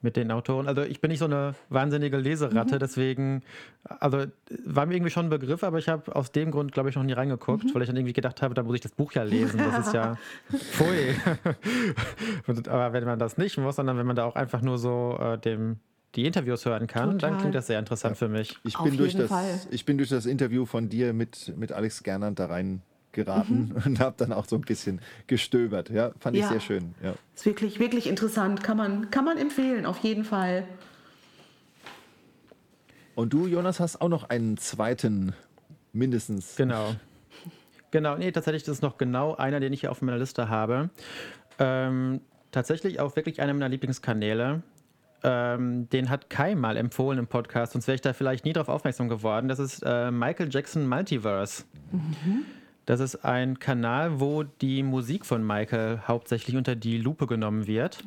mit den Autoren. Also ich bin nicht so eine wahnsinnige Mhm. Leseratte, deswegen, also war mir irgendwie schon ein Begriff, aber ich habe aus dem Grund, glaube ich, noch nie reingeguckt, Mhm. weil ich dann irgendwie gedacht habe, da muss ich das Buch ja lesen. Das ist ja pfui. Aber wenn man das nicht muss, sondern wenn man da auch einfach nur so äh, dem die Interviews hören kann, dann Total. klingt das sehr interessant für mich. Ich Auf bin, durch das, Fall. ich bin durch das Interview von dir mit, mit Alex Gernand da rein geraten und habe dann auch so ein bisschen gestöbert. Ja, fand ich Ja. sehr schön. Ja. Ist wirklich, wirklich interessant. Kann man, kann man empfehlen, auf jeden Fall. Und du, Jonas, hast auch noch einen zweiten mindestens. Genau. Genau, nee, tatsächlich das ist noch genau einer, den ich hier auf meiner Liste habe. Ähm, tatsächlich auch wirklich einer meiner Lieblingskanäle. Ähm, den hat Kai mal empfohlen im Podcast, sonst wäre ich da vielleicht nie drauf aufmerksam geworden. Das ist äh, Michael Jackson Multiverse. Das ist ein Kanal, wo die Musik von Michael hauptsächlich unter die Lupe genommen wird.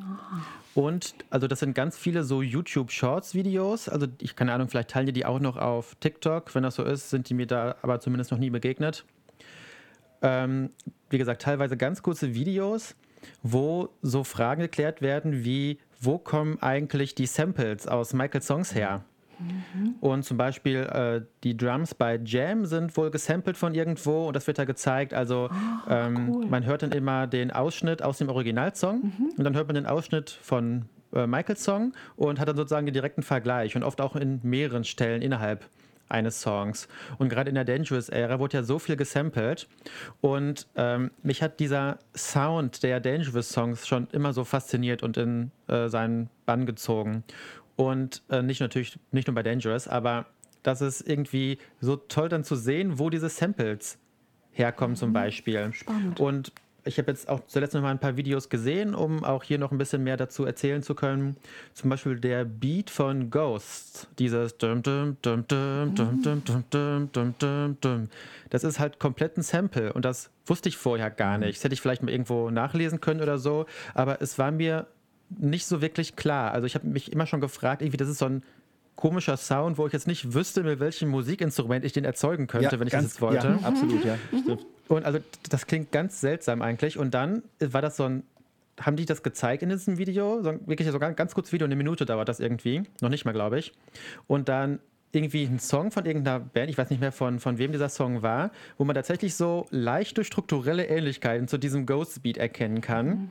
Und also das sind ganz viele so YouTube Shorts Videos. Also ich keine Ahnung, vielleicht teilen die die auch noch auf TikTok. Wenn das so ist, sind die mir da aber zumindest noch nie begegnet. Ähm, wie gesagt, teilweise ganz kurze Videos, wo so Fragen geklärt werden wie, wo kommen eigentlich die Samples aus Michael Songs her? Und zum Beispiel äh, die Drums bei Jam sind wohl gesampelt von irgendwo und das wird da gezeigt. Also ähm, man hört dann immer den Ausschnitt aus dem Originalsong und dann hört man den Ausschnitt von äh, Michaels Song und hat dann sozusagen den direkten Vergleich und oft auch in mehreren Stellen innerhalb eines Songs. Und gerade in der Dangerous-Ära wurde ja so viel gesampelt. Und ähm, mich hat dieser Sound der Dangerous-Songs schon immer so fasziniert und in äh, seinen Bann gezogen. Und äh, nicht natürlich, nicht nur bei Dangerous, aber das ist irgendwie so toll dann zu sehen, wo diese Samples herkommen zum Beispiel. Spannend. Und ich habe jetzt auch zuletzt noch mal ein paar Videos gesehen, um auch hier noch ein bisschen mehr dazu erzählen zu können. Zum Beispiel der Beat von Ghosts, dieses dum dum dum dum dum dum dum dum dum dum dum. Das ist halt komplett ein Sample und das wusste ich vorher gar nicht. Das hätte ich vielleicht mal irgendwo nachlesen können oder so, aber es war mir nicht so wirklich klar. Also ich habe mich immer schon gefragt, irgendwie das ist so ein komischer Sound, wo ich jetzt nicht wüsste, mit welchem Musikinstrument ich den erzeugen könnte, wenn ich das jetzt wollte. Ja, absolut, ja. Stimmt. Und also das klingt ganz seltsam eigentlich. Und dann war das so ein, haben die das gezeigt in diesem Video? So, ein- wirklich so ein ganz, ganz kurzes Video, eine Minute dauert das irgendwie. Noch nicht mal, glaube ich. Und dann irgendwie ein Song von irgendeiner Band, ich weiß nicht mehr von, von wem dieser Song war, wo man tatsächlich so leichte strukturelle Ähnlichkeiten zu diesem Ghost Beat erkennen kann.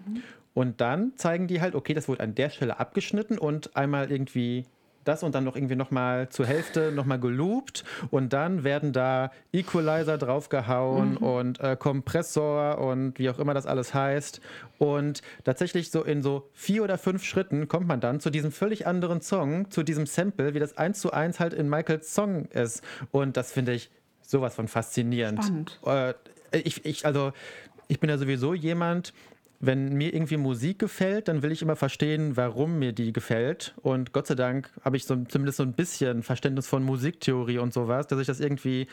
Und dann zeigen die halt, okay, das wurde an der Stelle abgeschnitten und einmal irgendwie das und dann noch irgendwie nochmal zur Hälfte nochmal geloopt und dann werden da Equalizer draufgehauen und äh, Kompressor und wie auch immer das alles heißt. Und tatsächlich so in so vier oder fünf Schritten kommt man dann zu diesem völlig anderen Song, zu diesem Sample, wie das eins zu eins halt in Michaels Song ist. Und das finde ich sowas von faszinierend. Spannend. Äh, ich, ich, also, ich bin ja sowieso jemand, wenn mir irgendwie Musik gefällt, dann will ich immer verstehen, warum mir die gefällt. Und Gott sei Dank habe ich so, zumindest so ein bisschen Verständnis von Musiktheorie und sowas, dass ich das irgendwie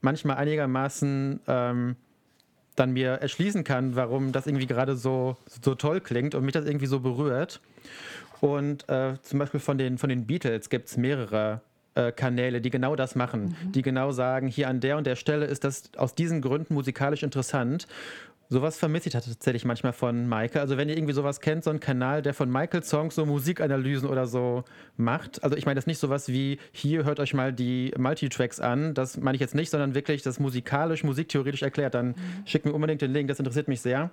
manchmal einigermaßen ähm, dann mir erschließen kann, warum das irgendwie gerade so, so toll klingt und mich das irgendwie so berührt. Und äh, zum Beispiel von den, von den Beatles gibt es mehrere äh, Kanäle, die genau das machen, die genau sagen, hier an der und der Stelle ist das aus diesen Gründen musikalisch interessant. Sowas vermisse ich tatsächlich manchmal von Michael. Also wenn ihr irgendwie sowas kennt, so ein Kanal, der von Michael-Songs so Musikanalysen oder so macht. Also ich meine das nicht sowas wie, hier hört euch mal die Multitracks an. Das meine ich jetzt nicht, sondern wirklich das musikalisch, musiktheoretisch erklärt. Dann schickt mir unbedingt den Link, das interessiert mich sehr.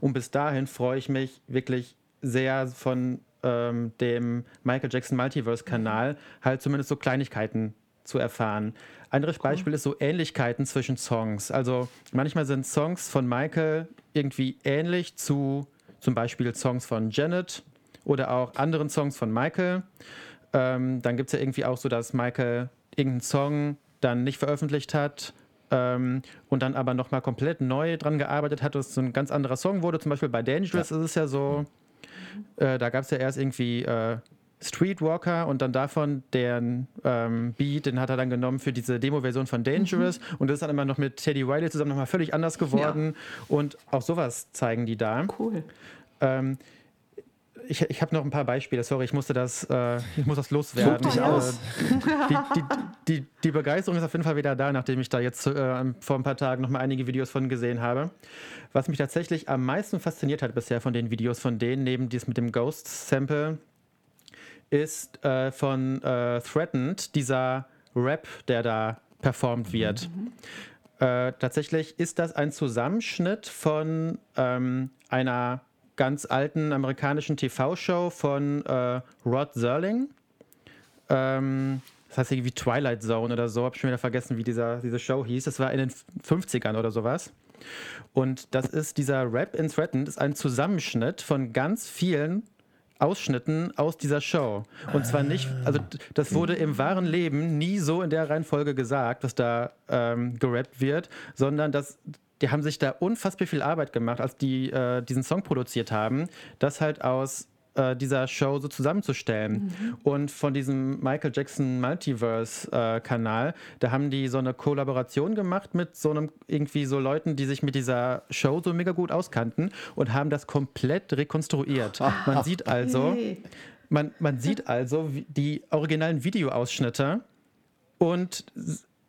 Und bis dahin freue ich mich wirklich sehr von ähm, dem Michael Jackson Multiverse-Kanal halt zumindest so Kleinigkeiten zu erfahren. Anderes Beispiel ist so Ähnlichkeiten zwischen Songs. Also manchmal sind Songs von Michael irgendwie ähnlich zu, zum Beispiel Songs von Janet oder auch anderen Songs von Michael. Ähm, dann gibt es ja irgendwie auch so, dass Michael irgendeinen Song dann nicht veröffentlicht hat ähm, und dann aber nochmal komplett neu dran gearbeitet hat, dass es so ein ganz anderer Song wurde. Zum Beispiel bei Dangerous ja. ist es ja so, äh, da gab es ja erst irgendwie äh, Streetwalker und dann davon den ähm, Beat, den hat er dann genommen für diese Demo-Version von Dangerous mhm. und das ist dann immer noch mit Teddy Wiley zusammen nochmal völlig anders geworden ja. und auch sowas zeigen die da. Cool. Ähm, ich, ich habe noch ein paar Beispiele. Sorry, ich musste das, äh, ich muss das loswerden. dich aus. Die, die, die, die, Begeisterung ist auf jeden Fall wieder da, nachdem ich da jetzt äh, vor ein paar Tagen noch mal einige Videos von gesehen habe. Was mich tatsächlich am meisten fasziniert hat bisher von den Videos von denen, neben dies mit dem Ghost-Sample, ist äh, von äh, Threatened, dieser Rap, der da performt wird. Mhm. Äh, tatsächlich ist das ein Zusammenschnitt von ähm, einer ganz alten amerikanischen TV-Show von äh, Rod Serling. Ähm, das heißt irgendwie Twilight Zone oder so, habe ich schon wieder vergessen, wie dieser, diese Show hieß. Das war in den 50ern oder sowas. Und das ist dieser Rap in Threatened, ist ein Zusammenschnitt von ganz vielen Ausschnitten aus dieser Show. Und zwar nicht, also das wurde im wahren Leben nie so in der Reihenfolge gesagt, dass da ähm, gerappt wird, sondern dass die haben sich da unfassbar viel Arbeit gemacht, als die äh, diesen Song produziert haben, das halt aus äh, dieser Show so zusammenzustellen. Mhm. Und von diesem Michael Jackson Multiverse-Kanal, äh, da haben die so eine Kollaboration gemacht mit so einem irgendwie so Leuten, die sich mit dieser Show so mega gut auskannten und haben das komplett rekonstruiert. Man sieht also, man, man sieht also die originalen Videoausschnitte und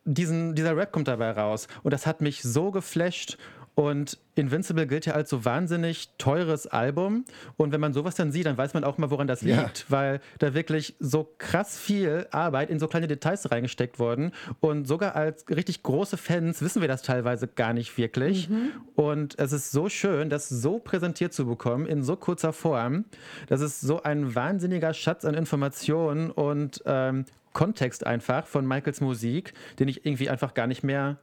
diesen, dieser Rap kommt dabei raus. Und das hat mich so geflasht. Und Invincible gilt ja als so wahnsinnig teures Album. Und wenn man sowas dann sieht, dann weiß man auch mal, woran das liegt, ja. weil da wirklich so krass viel Arbeit in so kleine Details reingesteckt worden. Und sogar als richtig große Fans wissen wir das teilweise gar nicht wirklich. Mhm. Und es ist so schön, das so präsentiert zu bekommen in so kurzer Form. Das ist so ein wahnsinniger Schatz an Informationen und ähm, Kontext einfach von Michaels Musik, den ich irgendwie einfach gar nicht mehr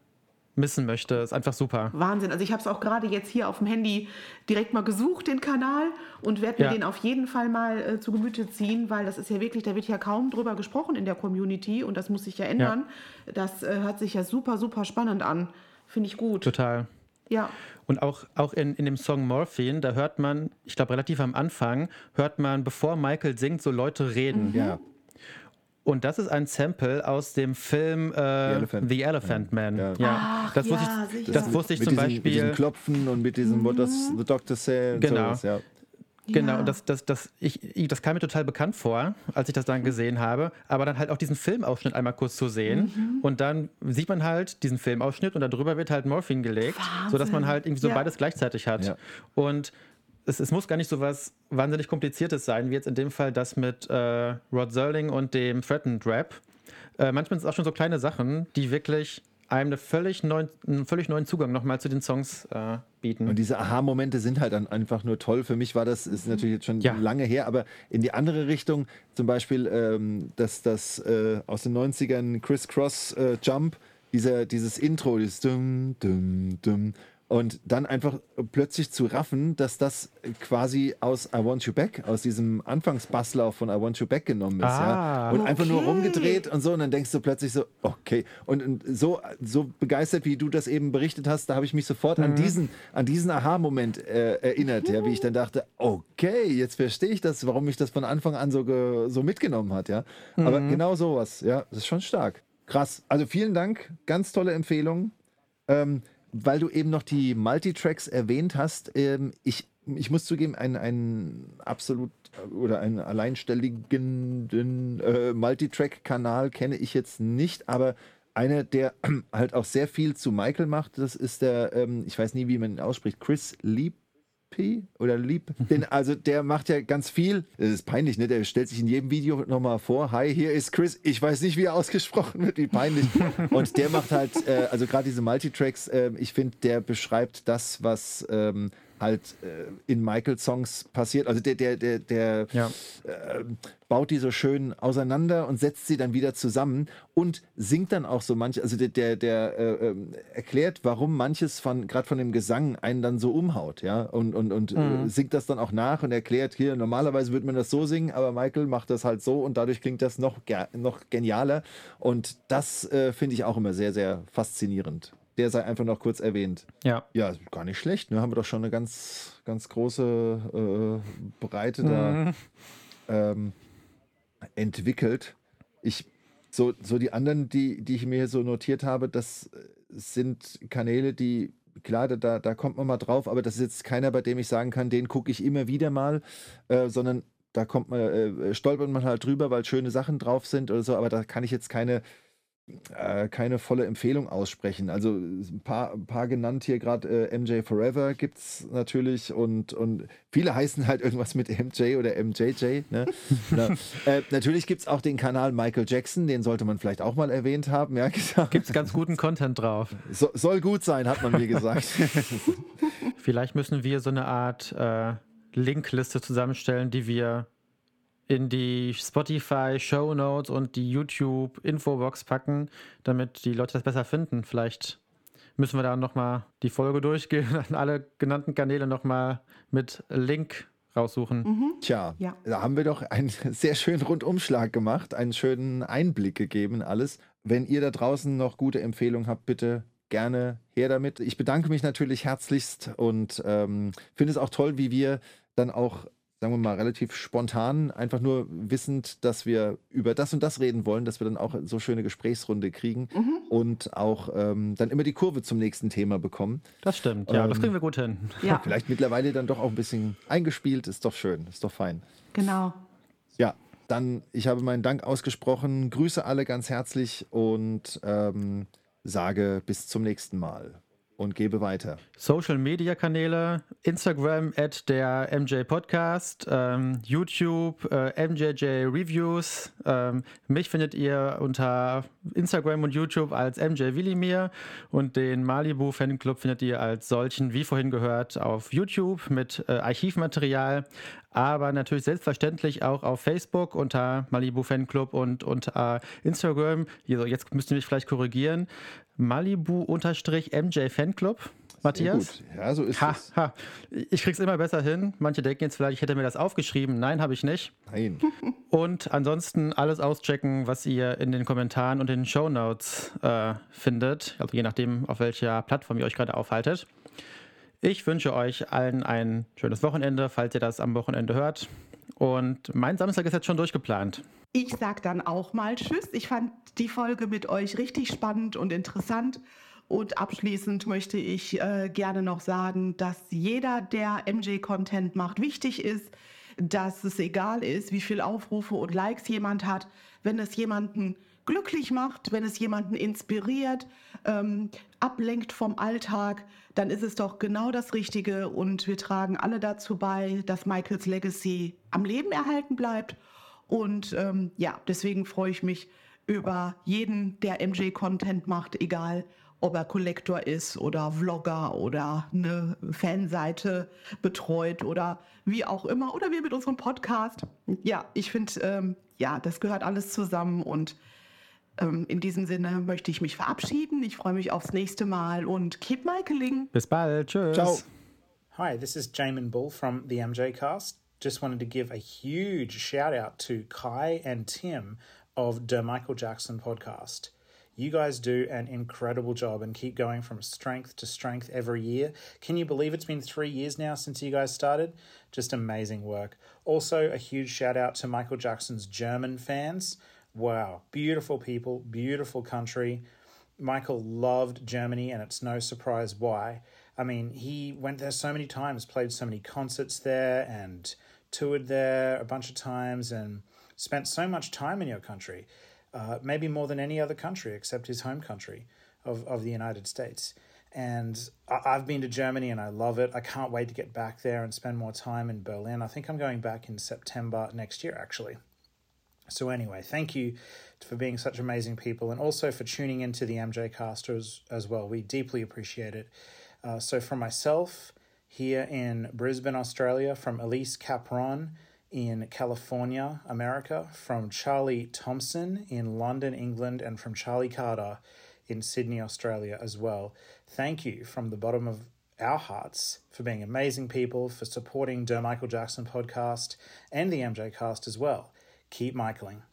missen möchte. Ist einfach super. Wahnsinn. Also ich habe es auch gerade jetzt hier auf dem Handy direkt mal gesucht, den Kanal, und werde mir ja. den auf jeden Fall mal äh, zu Gemüte ziehen, weil das ist ja wirklich, da wird ja kaum drüber gesprochen in der Community und das muss sich ja ändern. Ja. Das äh, hört sich ja super, super spannend an. Finde ich gut. Total. Ja. Und auch, auch in, in dem Song Morphine, da hört man, ich glaube relativ am Anfang, hört man, bevor Michael singt, so Leute reden. Mhm. Ja. Und das ist ein Sample aus dem Film äh, The Elephant, The Elephant Man. Ja. ja. Ach, das, wusste ich, das wusste ich zum diesen, Beispiel. Mit diesem Klopfen und mit diesem mhm. What does the doctor say? Genau. Sowas, ja. Genau, und das, das, das, ich, das kam mir total bekannt vor, als ich das dann gesehen habe. Aber dann halt auch diesen Filmausschnitt einmal kurz zu sehen. Mhm. Und dann sieht man halt diesen Filmausschnitt und darüber wird halt Morphine gelegt, Wahnsinn. sodass man halt irgendwie so ja. beides gleichzeitig hat. Ja. Und es, es, muss gar nicht so was wahnsinnig Kompliziertes sein, wie jetzt in dem Fall das mit äh, Rod Serling und dem Threatened Rap. Äh, manchmal sind es auch schon so kleine Sachen, die wirklich einem eine völlig neuen, einen völlig neuen Zugang nochmal zu den Songs äh, bieten. Und diese Aha-Momente sind halt dann einfach nur toll. Für mich war das, ist natürlich jetzt schon ja. lange her, aber in die andere Richtung, zum Beispiel ähm, das, das äh, aus den 90ern Criss Cross äh, Jump, dieser, dieses Intro, dieses dum, dum, dum, und dann einfach plötzlich zu raffen, dass das quasi aus I Want You Back, aus diesem Anfangsbasslauf von I Want You Back genommen ist. Ah, ja? Und okay. einfach nur rumgedreht und so. Und dann denkst du plötzlich so, okay. Und, so, so begeistert, wie du das eben berichtet hast, da habe ich mich sofort mhm. an diesen, an diesen Aha-Moment äh, erinnert, ja, wie ich dann dachte, okay, jetzt verstehe ich das, warum mich das von Anfang an so, so mitgenommen hat. Ja? Mhm. Aber genau sowas, ja, das ist schon stark. Krass. Also vielen Dank, ganz tolle Empfehlung. Ähm, weil du eben noch die Multitracks erwähnt hast, ähm, ich, ich muss zugeben, einen, einen absolut oder einen alleinstelligen äh, Multitrack-Kanal kenne ich jetzt nicht, aber einer, der halt auch sehr viel zu Michael macht, das ist der, ähm, ich weiß nie, wie man ihn ausspricht, Chris Lieb P oder Lieb. Den, also der macht ja ganz viel. Das ist peinlich, ne? Der stellt sich in jedem Video nochmal vor. Hi, hier ist Chris. Ich weiß nicht, wie er ausgesprochen wird, wie peinlich. Und der macht halt, äh, also gerade diese Multitracks, äh, ich finde, der beschreibt das, was ähm, halt äh, in Michael-Songs passiert. Also der, der, der, der Ja. äh, baut die so schön auseinander und setzt sie dann wieder zusammen und singt dann auch so manche, also der, der, der äh, ähm, erklärt, warum manches von, gerade von dem Gesang einen dann so umhaut, ja, und, und, und äh, singt das dann auch nach und erklärt, hier, normalerweise würde man das so singen, aber Michael macht das halt so und dadurch klingt das noch, noch genialer und das äh, finde ich auch immer sehr, sehr faszinierend. Der sei einfach noch kurz erwähnt. Ja. Ja, gar nicht schlecht. Ne? Haben wir doch schon eine ganz, ganz große äh, Breite da ähm, entwickelt. Ich, so, so die anderen, die, die ich mir hier so notiert habe, das sind Kanäle, die, klar, da- da, da kommt man mal drauf, aber das ist jetzt keiner, bei dem ich sagen kann, den gucke ich immer wieder mal, äh, sondern da kommt man, äh, stolpert man halt drüber, weil schöne Sachen drauf sind oder so, aber da kann ich jetzt keine äh, keine volle Empfehlung aussprechen. Also ein paar, ein paar genannt hier gerade äh, MJ Forever gibt es natürlich und, und viele heißen halt irgendwas mit MJ oder MJJ. Ne? Na, äh, natürlich gibt es auch den Kanal Michael Jackson, den sollte man vielleicht auch mal erwähnt haben. Ja, gesagt. Gibt es ganz guten Content drauf. So, soll gut sein, hat man mir gesagt. Vielleicht müssen wir so eine Art äh, Linkliste zusammenstellen, die wir in die Spotify Show Notes und die YouTube Infobox packen, damit die Leute das besser finden. Vielleicht müssen wir da nochmal die Folge durchgehen und alle genannten Kanäle nochmal mit Link raussuchen. Tja, Ja. da haben wir doch einen sehr schönen Rundumschlag gemacht, einen schönen Einblick gegeben alles. Wenn ihr da draußen noch gute Empfehlungen habt, bitte gerne her damit. Ich bedanke mich natürlich herzlichst und ähm, finde es auch toll, wie wir dann auch, sagen wir mal, relativ spontan, einfach nur wissend, dass wir über das und das reden wollen, dass wir dann auch so schöne Gesprächsrunde kriegen und auch ähm, dann immer die Kurve zum nächsten Thema bekommen. Das stimmt, ja, das Ähm, kriegen wir gut hin. Ja, Vielleicht mittlerweile dann doch auch ein bisschen eingespielt, ist doch schön, ist doch fein. genau. Ja, dann, ich habe meinen Dank ausgesprochen, grüße alle ganz herzlich und ähm, sage bis zum nächsten Mal und gebe weiter. Social Media Kanäle, Instagram at der MJ Podcast, ähm, YouTube äh, MJJ Reviews. Ähm, mich findet ihr unter Instagram und YouTube als MJ Willimir und den Malibu Fanclub findet ihr als solchen, wie vorhin gehört, auf YouTube mit äh, Archivmaterial, aber natürlich selbstverständlich auch auf Facebook unter Malibu Fanclub und unter Instagram. Also jetzt müsst ihr mich vielleicht korrigieren. Malibu-MJ Fanclub. Matthias? Gut. Ja, so ist Ha, es. ha. Ich krieg's immer besser hin. Manche denken jetzt vielleicht, ich hätte mir das aufgeschrieben. Nein, habe ich nicht. Nein. Und ansonsten alles auschecken, was ihr in den Kommentaren und den Shownotes äh, findet. Also je nachdem, auf welcher Plattform ihr euch gerade aufhaltet. Ich wünsche euch allen ein schönes Wochenende, falls ihr das am Wochenende hört. Und mein Samstag ist jetzt schon durchgeplant. Ich sag dann auch mal Tschüss. Ich fand die Folge mit euch richtig spannend und interessant. Und abschließend möchte ich äh, gerne noch sagen, dass jeder, der MJ-Content macht, wichtig ist, dass es egal ist, wie viel Aufrufe und Likes jemand hat, wenn es jemanden glücklich macht, wenn es jemanden inspiriert, ähm, ablenkt vom Alltag, dann ist es doch genau das Richtige und wir tragen alle dazu bei, dass Michaels Legacy am Leben erhalten bleibt. Und ähm, ja, deswegen freue ich mich über jeden, der MJ-Content macht, egal ob er Kollektor ist oder Vlogger oder eine Fanseite betreut oder wie auch immer oder wir mit unserem Podcast. Ja, ich finde, ähm, ja, das gehört alles zusammen und ähm, in diesem Sinne möchte ich mich verabschieden. Ich freue mich aufs nächste Mal und keep Michaeling. Bis bald. Tschüss. Ciao. Hi, this is Jamin Bull from the MJ Cast. Just wanted to give a huge shout out to Kai and Tim of the Michael Jackson podcast. You guys do an incredible job and keep going from strength to strength every year. Can you believe it's been three years now since you guys started? Just amazing work. Also, a huge shout out to Michael Jackson's German fans. Wow, beautiful people, beautiful country. Michael loved Germany, and it's no surprise why. I mean, he went there so many times, played so many concerts there, and toured there a bunch of times, and spent so much time in your country, uh, maybe more than any other country except his home country of, of the United States. And I- I've been to Germany and I love it. I can't wait to get back there and spend more time in Berlin. I think I'm going back in September next year, actually. So anyway, thank you for being such amazing people and also for tuning into the MJ cast as, as well. We deeply appreciate it. Uh, so from myself here in Brisbane, Australia, from Elise Capron in California, America, from Charlie Thompson in London, England, and from Charlie Carter in Sydney, Australia as well. Thank you from the bottom of our hearts for being amazing people, for supporting Der Michael Jackson podcast and the MJ cast as well. Keep Michaeling.